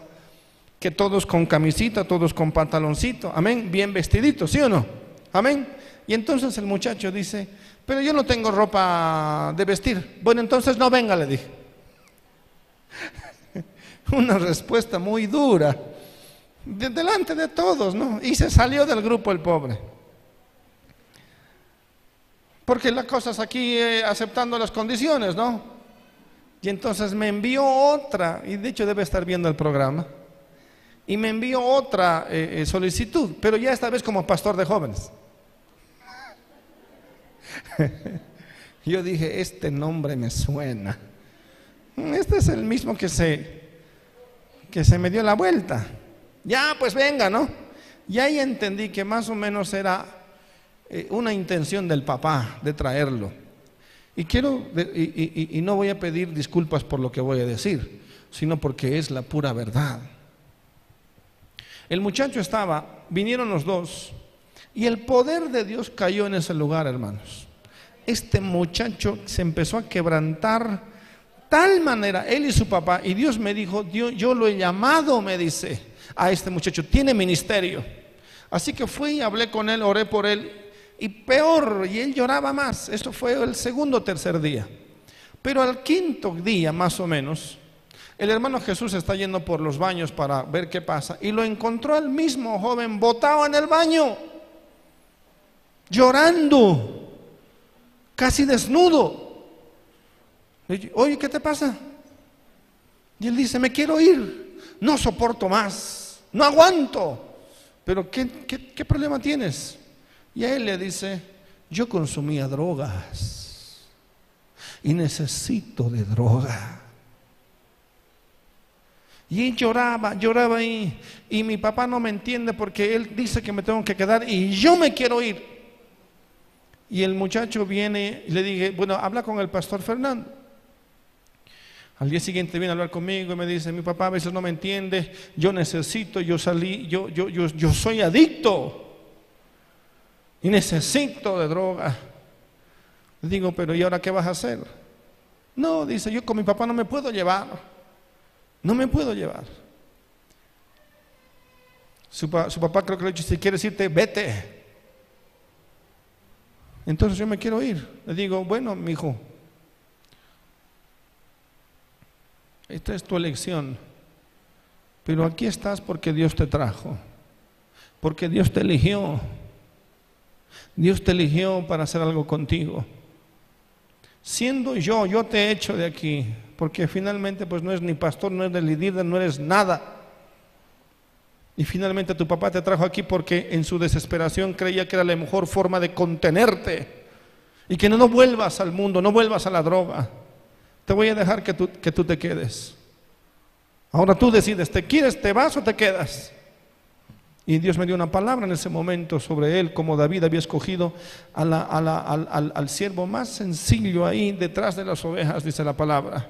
que todos con camisita, todos con pantaloncito, amén, bien vestiditos, ¿sí o no? Amén. Y entonces el muchacho dice, pero yo no tengo ropa de vestir. Bueno, entonces no venga, le dije. Una respuesta muy dura, delante de todos, ¿no? Y se salió del grupo el pobre. Porque las cosas aquí eh, aceptando las condiciones, ¿no? Y entonces me envió otra, y de hecho debe estar viendo el programa, y me envió otra eh, eh, solicitud, pero ya esta vez como pastor de jóvenes. Yo dije, este nombre me suena. Este es el mismo que se, que se me dio la vuelta. Ya, pues venga, ¿no? Y ahí entendí que más o menos era eh, una intención del papá de traerlo. Y quiero, y, no voy a pedir disculpas por lo que voy a decir, sino porque es la pura verdad. El muchacho estaba, vinieron los dos, y el poder de Dios cayó en ese lugar, hermanos. Este muchacho se empezó a quebrantar tal manera, él y su papá, y Dios me dijo, Dios, yo lo he llamado, me dice, a este muchacho, tiene ministerio. Así que fui, hablé con él, oré por él, y peor, y él lloraba más. Esto fue el segundo o tercer día. Pero al quinto día, más o menos, el hermano Jesús está yendo por los baños para ver qué pasa y lo encontró al mismo joven botado en el baño, llorando, casi desnudo. Oye, ¿qué te pasa? Y él dice, me quiero ir, no soporto más, no aguanto. Pero ¿qué, qué, qué problema tienes? Y a él le dice, yo consumía drogas y necesito de droga. Y lloraba, lloraba y, y mi papá no me entiende porque él dice que me tengo que quedar y yo me quiero ir. Y el muchacho viene y le dije, bueno, habla con el pastor Fernando. Al día siguiente viene a hablar conmigo y me dice, mi papá a veces no me entiende, yo necesito, yo salí, yo, yo, yo, yo soy adicto y necesito de droga. Digo, pero ¿y ahora qué vas a hacer? No, dice, yo con mi papá no me puedo llevar. No me puedo llevar. Su, papá creo que le dicho, si quieres irte, vete. Entonces yo me quiero ir. Le digo, bueno, mi hijo, Esta es tu elección. Pero aquí estás porque Dios te trajo, porque Dios te eligió. Dios te eligió para hacer algo contigo. Siendo yo, yo te he hecho de aquí, porque finalmente pues no es ni pastor, no eres líder, no eres nada. Y finalmente tu papá te trajo aquí porque en su desesperación creía que era la mejor forma de contenerte y que no, no vuelvas al mundo, no vuelvas a la droga te voy a dejar que tú, que tú te quedes. Ahora tú decides, ¿te quieres, te vas o te quedas? Y Dios me dio una palabra en ese momento sobre él, como David había escogido al, siervo más sencillo ahí detrás de las ovejas, dice la palabra.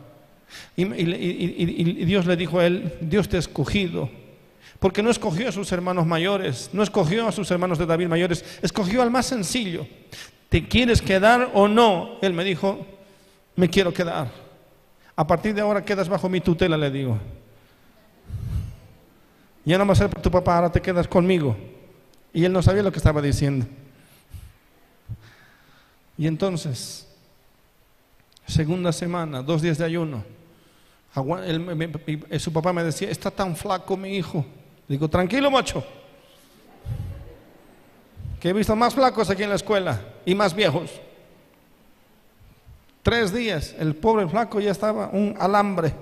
Y, y, Dios le dijo a él, Dios te ha escogido, porque no escogió a sus hermanos mayores, no escogió a sus hermanos de David mayores, escogió al más sencillo. ¿Te quieres quedar o no? Él me dijo, me quiero quedar. A partir de ahora quedas bajo mi tutela, le digo. Ya no va a ser tu papá, ahora te quedas conmigo. Y él no sabía lo que estaba diciendo. Y entonces, segunda semana, dos días de ayuno. su papá me decía, está tan flaco mi hijo. Digo, tranquilo, macho. Que he visto más flacos aquí en la escuela y más viejos. Tres días, el pobre flaco ya estaba un alambre.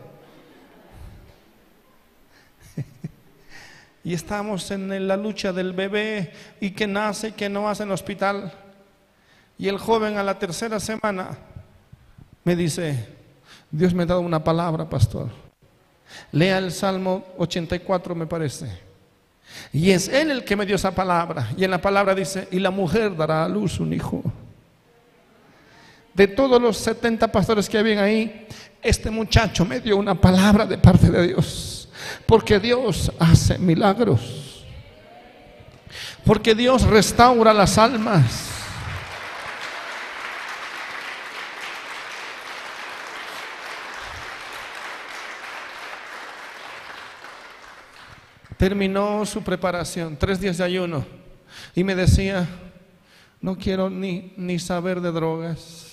y estamos en la lucha del bebé y que nace y que no hace en el hospital. Y el joven a la tercera semana me dice, Dios me ha dado una palabra, pastor. Lea el Salmo 84, me parece. Y es Él el que me dio esa palabra. Y en la palabra dice, y la mujer dará a luz un hijo de todos los 70 pastores que habían ahí, este muchacho me dio una palabra de parte de Dios. Porque Dios hace milagros. Porque Dios restaura las almas. Terminó su preparación, tres días de ayuno, y me decía, no quiero ni, ni saber de drogas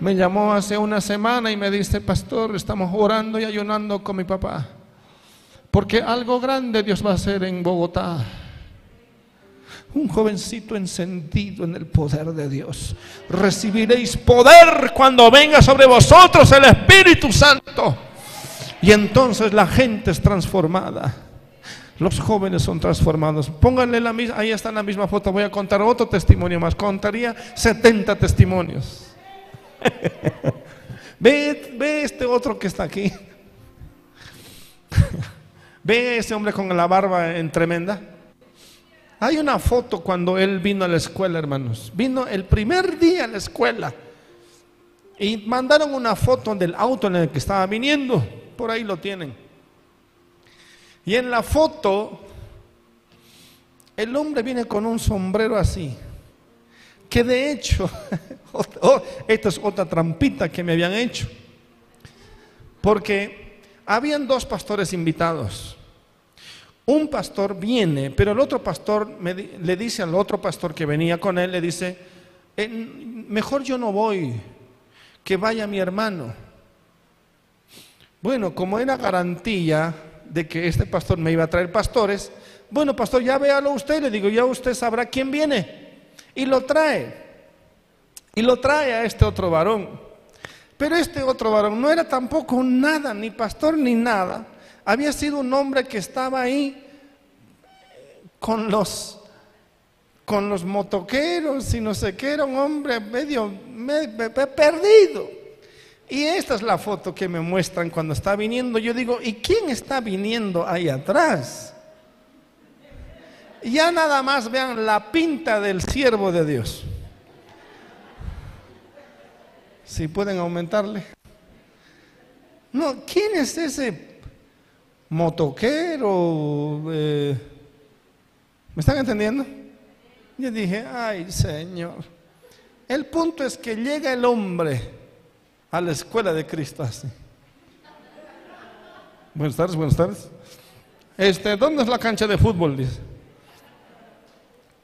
me llamó hace una semana y me dice, pastor, estamos orando y ayunando con mi papá. Porque algo grande Dios va a hacer en Bogotá. Un jovencito encendido en el poder de Dios. Recibiréis poder cuando venga sobre vosotros el Espíritu Santo. Y entonces la gente es transformada. Los jóvenes son transformados. Pónganle la misma, ahí está la misma foto. Voy a contar otro testimonio más. Contaría 70 testimonios. ve, ve este otro que está aquí. ve ese hombre con la barba en tremenda. Hay una foto cuando él vino a la escuela, hermanos. Vino el primer día a la escuela. Y mandaron una foto del auto en el que estaba viniendo. Por ahí lo tienen. Y en la foto, el hombre viene con un sombrero así. Que de hecho, Oh, esta es otra trampita que me habían hecho. Porque habían dos pastores invitados. Un pastor viene, pero el otro pastor le dice al otro pastor que venía con él, le dice, mejor yo no voy, que vaya mi hermano. Bueno, como era garantía de que este pastor me iba a traer pastores, bueno, pastor, ya véalo usted, le digo, ya usted sabrá quién viene. Y lo trae. Y lo trae a este otro varón. Pero este otro varón no era tampoco nada, ni pastor ni nada. Había sido un hombre que estaba ahí con los con los motoqueros y no sé qué, era un hombre medio, perdido. Y esta es la foto que me muestran cuando está viniendo. Yo digo, ¿y quién está viniendo ahí atrás? Ya nada más vean la pinta del siervo de Dios. Si pueden aumentarle. No, ¿quién es ese motoquero? Eh, ¿Me están entendiendo? Yo dije, ay Señor. El punto es que llega el hombre a la escuela de Cristo así. Buenas tardes, buenas tardes. Este, ¿dónde es la cancha de fútbol? Dice.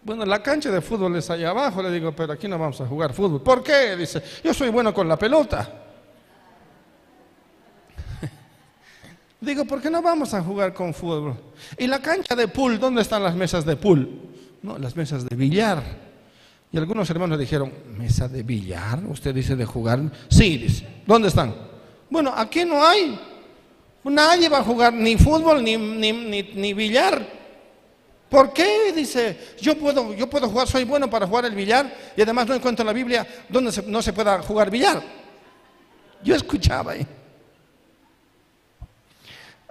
Bueno, la cancha de fútbol es allá abajo, le digo, pero aquí no vamos a jugar fútbol. ¿Por qué? Dice, yo soy bueno con la pelota. digo, ¿por qué no vamos a jugar con fútbol? ¿Y la cancha de pool? ¿Dónde están las mesas de pool? No, las mesas de billar. Y algunos hermanos dijeron, ¿mesa de billar? ¿Usted dice de jugar? Sí, dice. ¿Dónde están? Bueno, aquí no hay. Nadie va a jugar ni fútbol ni, ni, ni, billar. ¿Por qué? Dice, yo puedo, yo puedo jugar, soy bueno para jugar el billar y además no encuentro en la Biblia donde no se pueda jugar billar. Yo escuchaba ahí.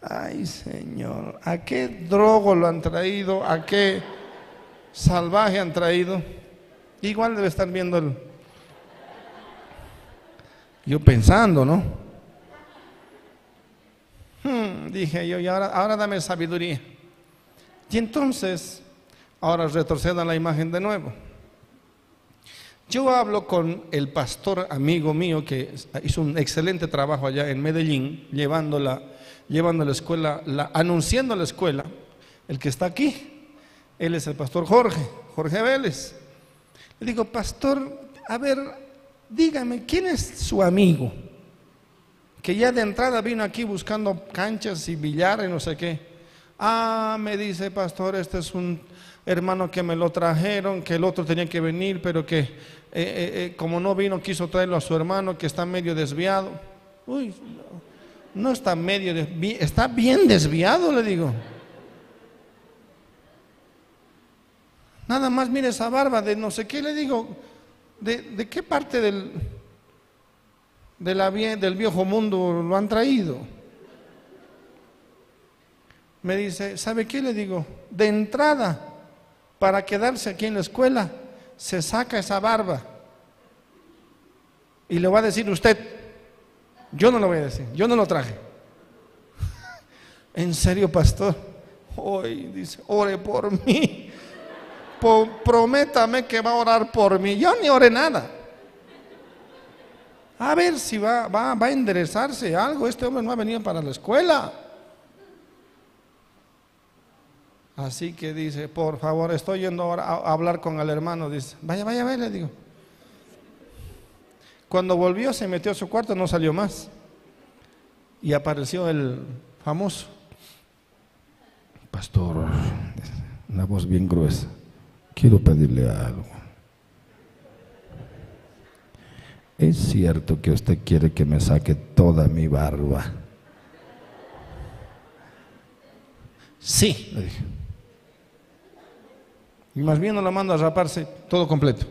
Ay, Señor, ¿a qué drogo lo han traído? ¿A qué salvaje han traído? Igual debe estar viendo el... Yo pensando, ¿no? Hmm, dije yo, y ahora, ahora dame sabiduría. Y entonces, ahora retrocedan la imagen de nuevo. Yo hablo con el pastor amigo mío que hizo un excelente trabajo allá en Medellín, llevándola, llevando la escuela, la, anunciando la escuela, el que está aquí. Él es el pastor Jorge, Jorge Vélez. Le digo, pastor, a ver, dígame, ¿quién es su amigo? Que ya de entrada vino aquí buscando canchas y billar y no sé qué. Ah, me dice, pastor, este es un hermano que me lo trajeron, que el otro tenía que venir, pero que eh, eh, eh, como no vino, quiso traerlo a su hermano, que está medio desviado. Uy, no, está medio, está bien desviado, le digo. Nada más mire esa barba de no sé qué, le digo, ¿de, qué parte del, de la, del viejo mundo lo han traído? Me dice, ¿sabe qué? Le digo, de entrada, para quedarse aquí en la escuela, se saca esa barba. Y le va a decir usted, yo no lo voy a decir, yo no lo traje. ¿En serio, pastor? Hoy dice, ore por mí prométame que va a orar por mí. Yo ni oré nada. A ver si va, va, va a enderezarse algo. Este hombre no ha venido para la escuela. Así que dice, por favor, estoy yendo ahora a hablar con el hermano. Dice, vaya, vaya, vaya, le digo. Cuando volvió, se metió a su cuarto, no salió más. Y apareció el famoso pastor, una voz bien gruesa quiero pedirle algo. Es cierto que usted quiere que me saque toda mi barba. Sí, le dije. Y más bien no la mando a raparse todo completo.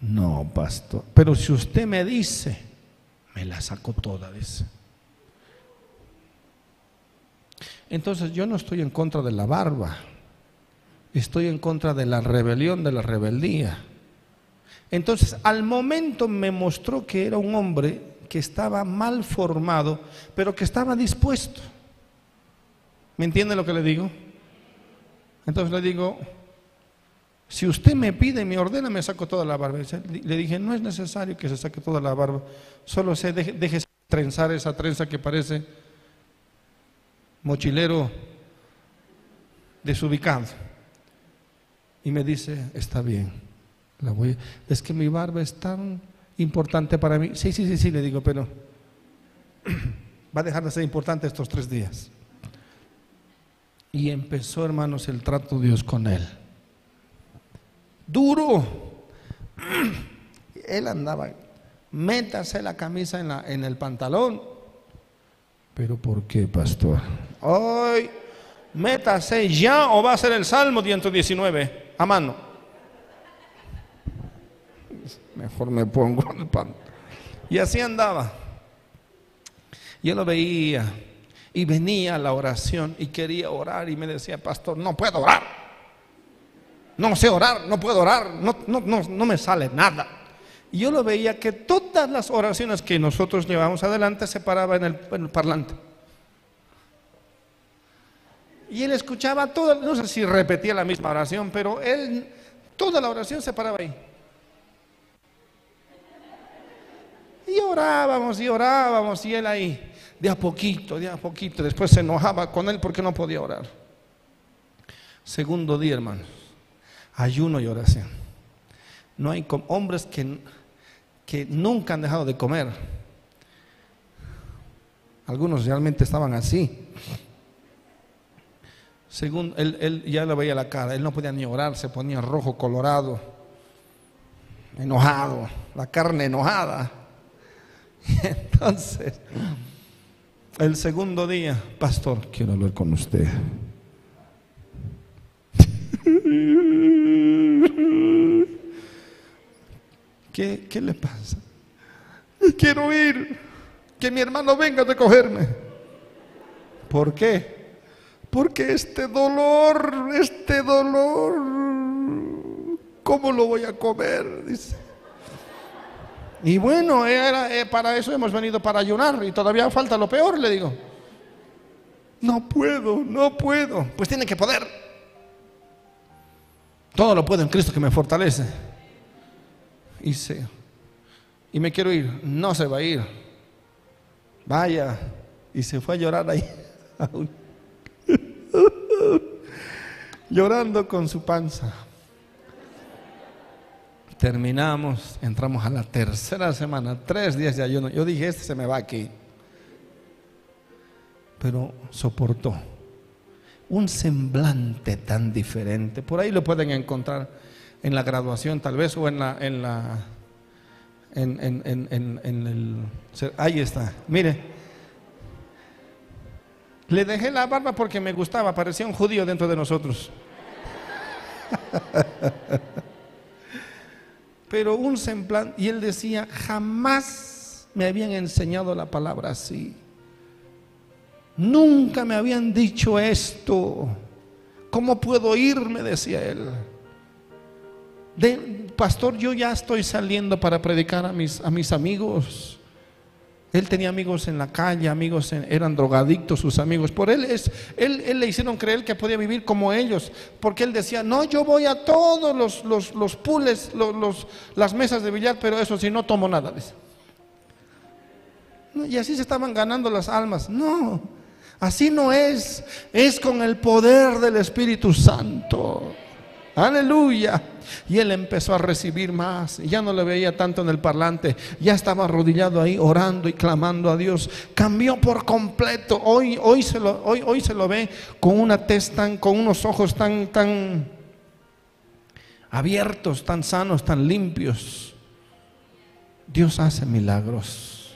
No, pastor. Pero si usted me dice, me la saco toda, dice. Entonces yo no estoy en contra de la barba, estoy en contra de la rebelión, de la rebeldía. Entonces al momento me mostró que era un hombre que estaba mal formado, pero que estaba dispuesto. ¿Me entiende lo que le digo? Entonces le digo, si usted me pide, me ordena, me saco toda la barba. Le dije, no es necesario que se saque toda la barba, solo se deje, trenzar esa trenza que parece mochilero desubicado. Y me dice, está bien, la voy, es que mi barba es tan importante para mí. Sí, sí, sí, sí, le digo, pero va a dejar de ser importante estos tres días. Y empezó, hermanos, el trato de Dios con él. Duro. Él andaba, métase la camisa en, la, en el pantalón. Pero ¿por qué, pastor? Ay, métase ya o va a ser el Salmo 119 a mano. Mejor me pongo el pan. Y así andaba. Yo lo veía y venía a la oración y quería orar y me decía, pastor, no puedo orar. No sé orar, no puedo orar, no, no, no, no me sale nada. Y yo lo veía que todas las oraciones que nosotros llevamos adelante se paraba en el, parlante. Y él escuchaba todo, no sé si repetía la misma oración, pero él, toda la oración se paraba ahí. Y orábamos y orábamos y él ahí, de a poquito, de a poquito. Después se enojaba con él porque no podía orar. Segundo día, hermanos, ayuno y oración. No hay hombres que, que nunca han dejado de comer. Algunos realmente estaban así. Según él, él ya lo veía la cara, él no podía ni orar, se ponía rojo, colorado, enojado, la carne enojada. entonces, el segundo día, pastor, quiero hablar con usted. ¿Qué, ¿Qué, le pasa? Quiero ir, que mi hermano venga a recogerme. ¿Por qué? Porque este dolor, este dolor, ¿cómo lo voy a comer? Dice. Y bueno, era, eh, para eso hemos venido para ayunar y todavía falta lo peor, le digo. No puedo, no puedo. Pues tiene que poder. Todo lo puedo en Cristo que me fortalece. Y se, y me quiero ir. No se va a ir. Vaya. Y se fue a llorar ahí. Llorando con su panza. Terminamos, entramos a la tercera semana, tres días de ayuno. Yo dije, este se me va aquí. Pero soportó un semblante tan diferente. Por ahí lo pueden encontrar en la graduación tal vez o en la... En la en, en, en, en el, ahí está, mire. Le dejé la barba porque me gustaba, parecía un judío dentro de nosotros. pero un semblante, y él decía, jamás me habían enseñado la palabra así. Nunca me habían dicho esto. ¿Cómo puedo irme? decía él. Pastor, yo ya estoy saliendo para predicar a mis, a mis amigos. Él tenía amigos en la calle, amigos eran drogadictos sus amigos. Por él, es, él, él, le hicieron creer que podía vivir como ellos, porque él decía, no, yo voy a todos los, los, los pules, los, las mesas de billar, pero eso sí, no tomo nada. Y así se estaban ganando las almas. No, así no es, es con el poder del Espíritu Santo. Aleluya. Y él empezó a recibir más. Ya no le veía tanto en el parlante. Ya estaba arrodillado ahí orando y clamando a Dios. Cambió por completo. Hoy, hoy, se, lo, hoy, hoy se lo ve con una tez tan, con unos ojos tan, tan abiertos, tan sanos, tan limpios. Dios hace milagros.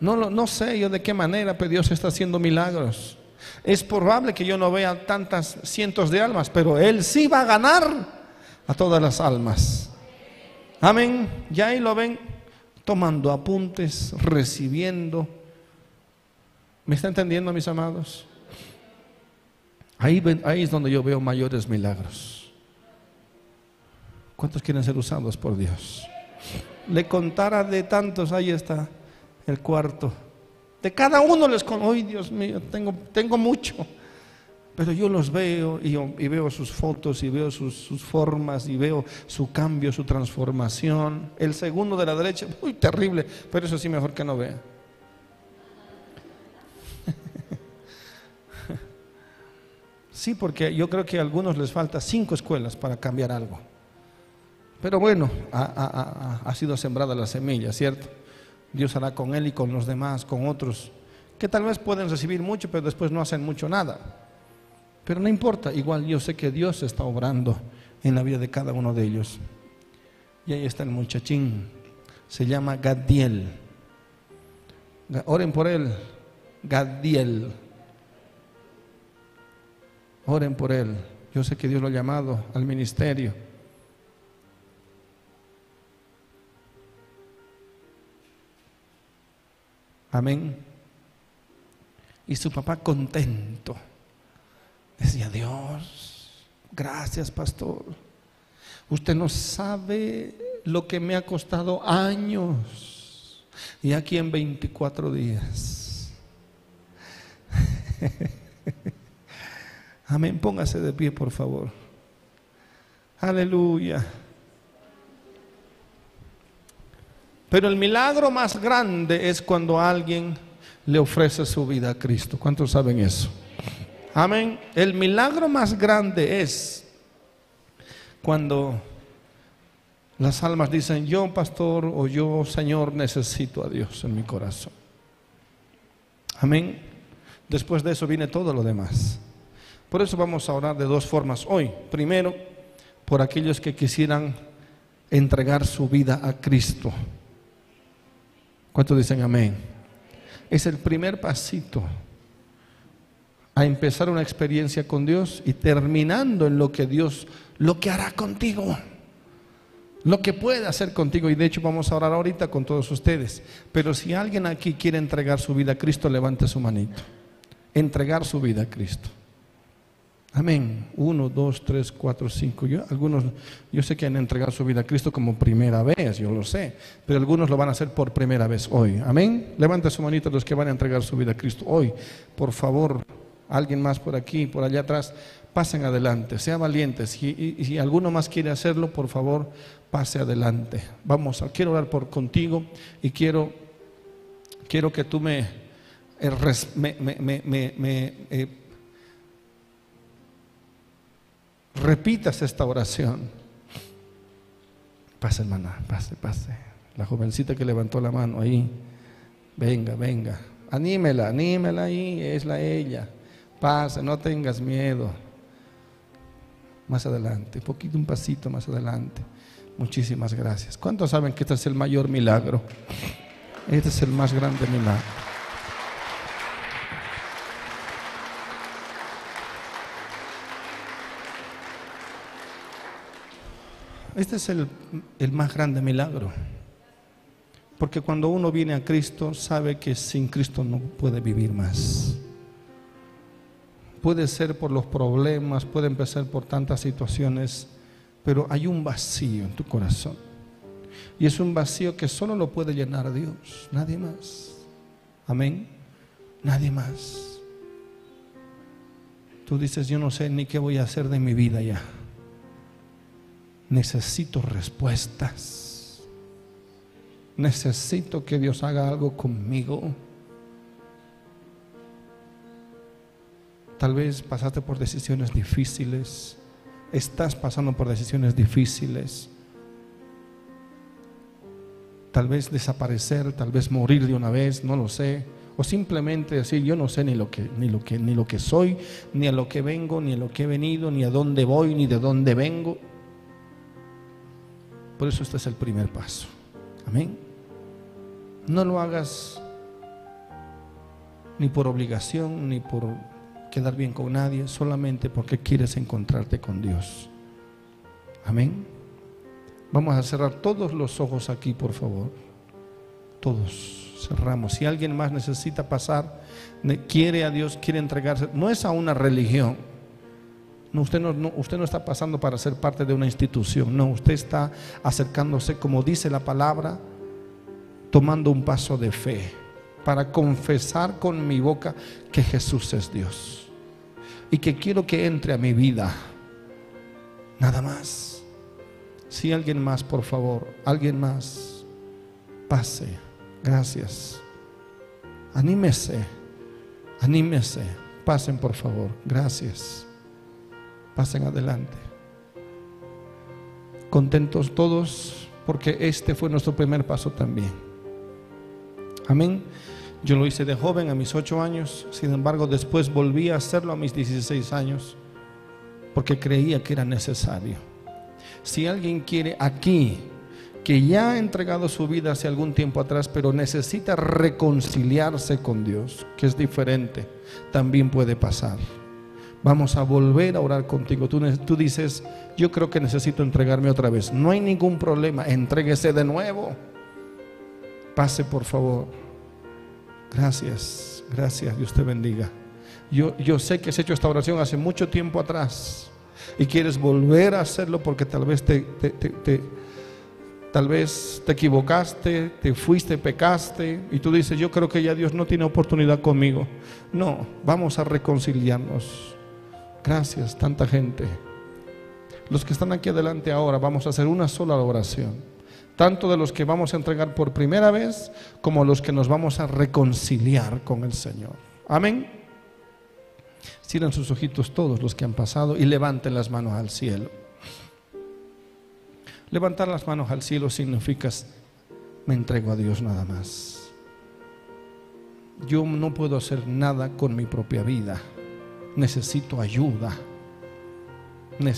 No, no sé yo de qué manera, pero Dios está haciendo milagros. Es probable que yo no vea tantas cientos de almas, pero Él sí va a ganar a todas las almas. Amén. Ya ahí lo ven tomando apuntes, recibiendo. ¿Me está entendiendo, mis amados? Ahí, ahí es donde yo veo mayores milagros. ¿Cuántos quieren ser usados por Dios? Le contara de tantos, ahí está el cuarto. De cada uno les con, hoy Dios mío, tengo, tengo mucho. Pero yo los veo y, veo sus fotos y veo sus, formas y veo su cambio, su transformación. El segundo de la derecha, uy, terrible, pero eso sí mejor que no vea. Sí, porque yo creo que a algunos les falta cinco escuelas para cambiar algo. Pero bueno, ha sido sembrada la semilla, ¿cierto? Dios hará con él y con los demás, con otros, que tal vez pueden recibir mucho, pero después no hacen mucho nada. Pero no importa, igual yo sé que Dios está obrando en la vida de cada uno de ellos. Y ahí está el muchachín, se llama Gadiel. Oren por él, Gadiel. Oren por él. Yo sé que Dios lo ha llamado al ministerio. Amén. Y su papá contento. Decía, Dios, gracias pastor. Usted no sabe lo que me ha costado años. Y aquí en 24 días. Amén. Póngase de pie, por favor. Aleluya. Pero el milagro más grande es cuando alguien le ofrece su vida a Cristo. ¿Cuántos saben eso? Amén. El milagro más grande es cuando las almas dicen, yo pastor o yo Señor necesito a Dios en mi corazón. Amén. Después de eso viene todo lo demás. Por eso vamos a orar de dos formas hoy. Primero, por aquellos que quisieran entregar su vida a Cristo. ¿Cuántos dicen amén? Es el primer pasito a empezar una experiencia con Dios y terminando en lo que Dios, lo que hará contigo, lo que puede hacer contigo. Y de hecho vamos a orar ahorita con todos ustedes. Pero si alguien aquí quiere entregar su vida a Cristo, levante su manito. Entregar su vida a Cristo. Amén. Uno, dos, tres, cuatro, cinco. Yo, algunos, yo sé que han entregado su vida a Cristo como primera vez, yo lo sé, pero algunos lo van a hacer por primera vez hoy. Amén. Levanta su manito los que van a entregar su vida a Cristo hoy. Por favor, alguien más por aquí, por allá atrás, pasen adelante, sean valientes. Y, si alguno más quiere hacerlo, por favor, pase adelante. Vamos, quiero orar por contigo y quiero, quiero que tú me, eh, me, me eh, repitas esta oración. Pase, hermana, pase, pase. La jovencita que levantó la mano ahí. Venga, venga. Anímela, anímela ahí, es la ella. Pase, no tengas miedo. Más adelante, un poquito, un pasito más adelante. Muchísimas gracias. ¿Cuántos saben que este es el mayor milagro? Este es el más grande milagro. Este es el, más grande milagro. Porque cuando uno viene a Cristo, sabe que sin Cristo no puede vivir más. Puede ser por los problemas, puede empezar por tantas situaciones, pero hay un vacío en tu corazón. Y es un vacío que solo lo puede llenar Dios, nadie más. Amén. Nadie más. Tú dices, yo no sé ni qué voy a hacer de mi vida ya necesito respuestas. Necesito que Dios haga algo conmigo. Tal vez pasaste por decisiones difíciles. Estás pasando por decisiones difíciles. Tal vez desaparecer, tal vez morir de una vez, no lo sé. O simplemente decir, yo no sé ni lo que, ni lo que, ni lo que soy, ni a lo que vengo, ni a lo que he venido, ni a dónde voy, ni de dónde vengo. Por eso este es el primer paso. Amén. No lo hagas ni por obligación, ni por quedar bien con nadie, solamente porque quieres encontrarte con Dios. Amén. Vamos a cerrar todos los ojos aquí, por favor. Todos cerramos. Si alguien más necesita pasar, quiere a Dios, quiere entregarse, no es a una religión no usted, no, está pasando para ser parte de una institución, no, usted está acercándose, como dice la palabra, tomando un paso de fe para confesar con mi boca que Jesús es Dios y que quiero que entre a mi vida. Nada más. Si alguien más, por favor, alguien más, pase. Gracias. Anímese, anímese. Pasen, por favor. Gracias. Pasen adelante. Contentos todos porque este fue nuestro primer paso también. Amén. Yo lo hice de joven a mis ocho años, sin embargo después volví a hacerlo a mis 16 años porque creía que era necesario. Si alguien quiere aquí, que ya ha entregado su vida hace algún tiempo atrás, pero necesita reconciliarse con Dios, que es diferente, también puede pasar Vamos a volver a orar contigo. Tú, dices, yo creo que necesito entregarme otra vez. No hay ningún problema, entréguese de nuevo. Pase, por favor. Gracias, gracias, Dios te bendiga. Yo, yo sé que has hecho esta oración hace mucho tiempo atrás y quieres volver a hacerlo porque tal vez te, tal vez te equivocaste, te fuiste, pecaste y tú dices, yo creo que ya Dios no tiene oportunidad conmigo. No, vamos a reconciliarnos. Gracias, tanta gente. Los que están aquí adelante ahora, vamos a hacer una sola oración. Tanto de los que vamos a entregar por primera vez como los que nos vamos a reconciliar con el Señor. Amén. Cierren sus ojitos todos los que han pasado y levanten las manos al cielo. Levantar las manos al cielo significa me entrego a Dios nada más. Yo no puedo hacer nada con mi propia vida. Necesito ayuda.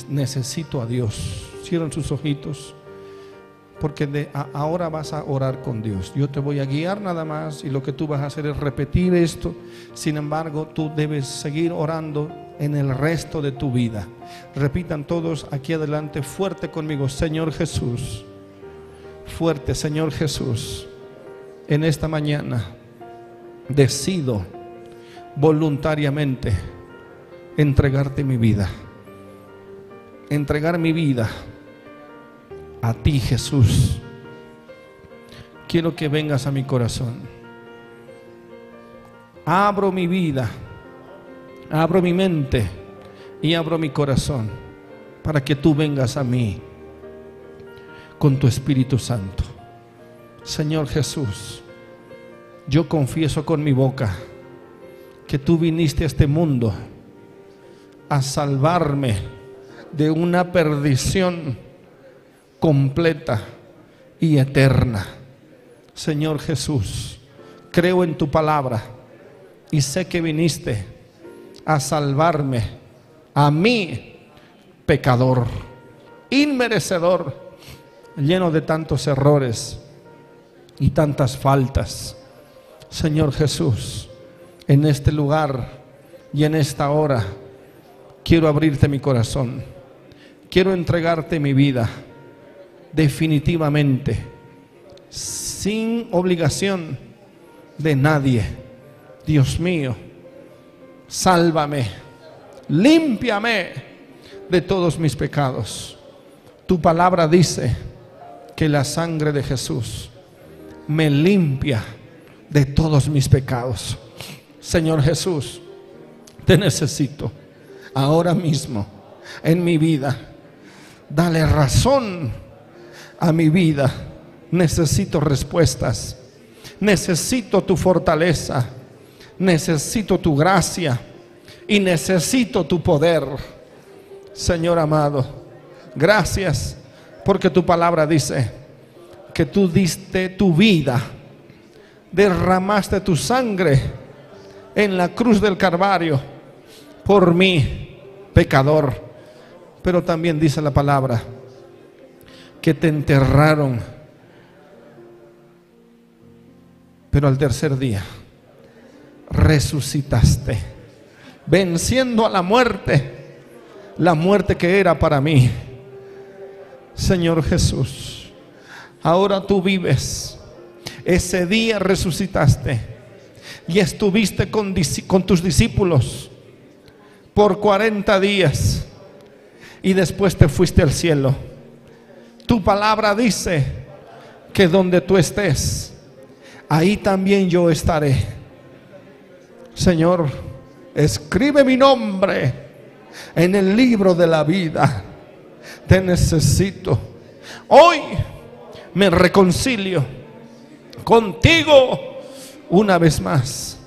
necesito a Dios. Cierren sus ojitos porque de ahora vas a orar con Dios. Yo te voy a guiar nada más y lo que tú vas a hacer es repetir esto. Sin embargo, tú debes seguir orando en el resto de tu vida. Repitan todos aquí adelante fuerte conmigo, Señor Jesús. Fuerte, Señor Jesús. En esta mañana decido voluntariamente entregarte mi vida. Entregar mi vida a ti Jesús. Quiero que vengas a mi corazón. Abro mi vida, abro mi mente y abro mi corazón para que tú vengas a mí con tu Espíritu Santo. Señor Jesús, yo confieso con mi boca que tú viniste a este mundo a salvarme de una perdición completa y eterna. Señor Jesús, creo en tu palabra y sé que viniste a salvarme, a mí, pecador, inmerecedor, lleno de tantos errores y tantas faltas. Señor Jesús, en este lugar y en esta hora, quiero abrirte mi corazón, quiero entregarte mi vida definitivamente, sin obligación de nadie. Dios mío, sálvame, límpiame de todos mis pecados. Tu palabra dice que la sangre de Jesús me limpia de todos mis pecados. Señor Jesús, te necesito ahora mismo en mi vida. Dale razón a mi vida. Necesito respuestas. Necesito tu fortaleza. Necesito tu gracia. Y necesito tu poder. Señor amado, gracias porque tu palabra dice que tú diste tu vida. Derramaste tu sangre en la cruz del Calvario por mí, pecador. Pero también dice la palabra que te enterraron. Pero al tercer día resucitaste, venciendo a la muerte, la muerte que era para mí. Señor Jesús, ahora tú vives. Ese día resucitaste y estuviste con, tus discípulos por 40 días y después te fuiste al cielo tu palabra dice que donde tú estés, ahí también yo estaré. Señor, escribe mi nombre en el libro de la vida. Te necesito. Hoy me reconcilio contigo una vez más.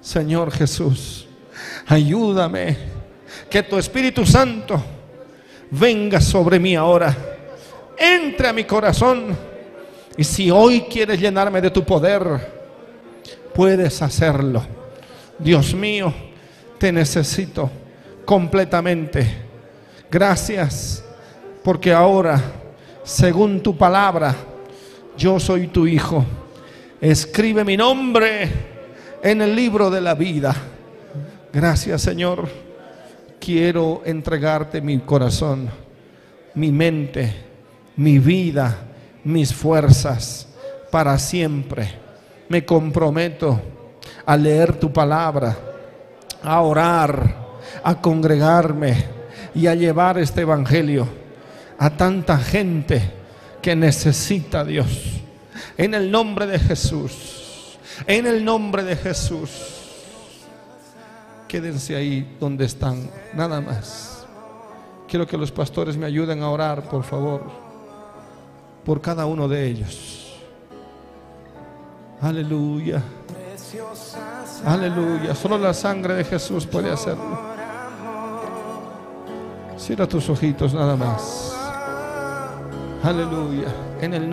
Señor Jesús, ayúdame que tu Espíritu Santo venga sobre mí ahora entre a mi corazón. Y si hoy quieres llenarme de tu poder, puedes hacerlo. Dios mío, te necesito completamente. Gracias, porque ahora, según tu palabra, yo soy tu hijo. Escribe mi nombre en el libro de la vida. Gracias, Señor. quiero entregarte mi corazón, mi mente, mi vida, mis fuerzas para siempre. Me comprometo a leer tu palabra, a orar, a congregarme y a llevar este evangelio a tanta gente que necesita a Dios. En el nombre de Jesús, en el nombre de Jesús. Quédense ahí donde están, nada más. Quiero que los pastores me ayuden a orar, por favor, por cada uno de ellos. Aleluya. Aleluya. Solo la sangre de Jesús puede hacerlo. Cierra tus ojitos nada más. Aleluya. En el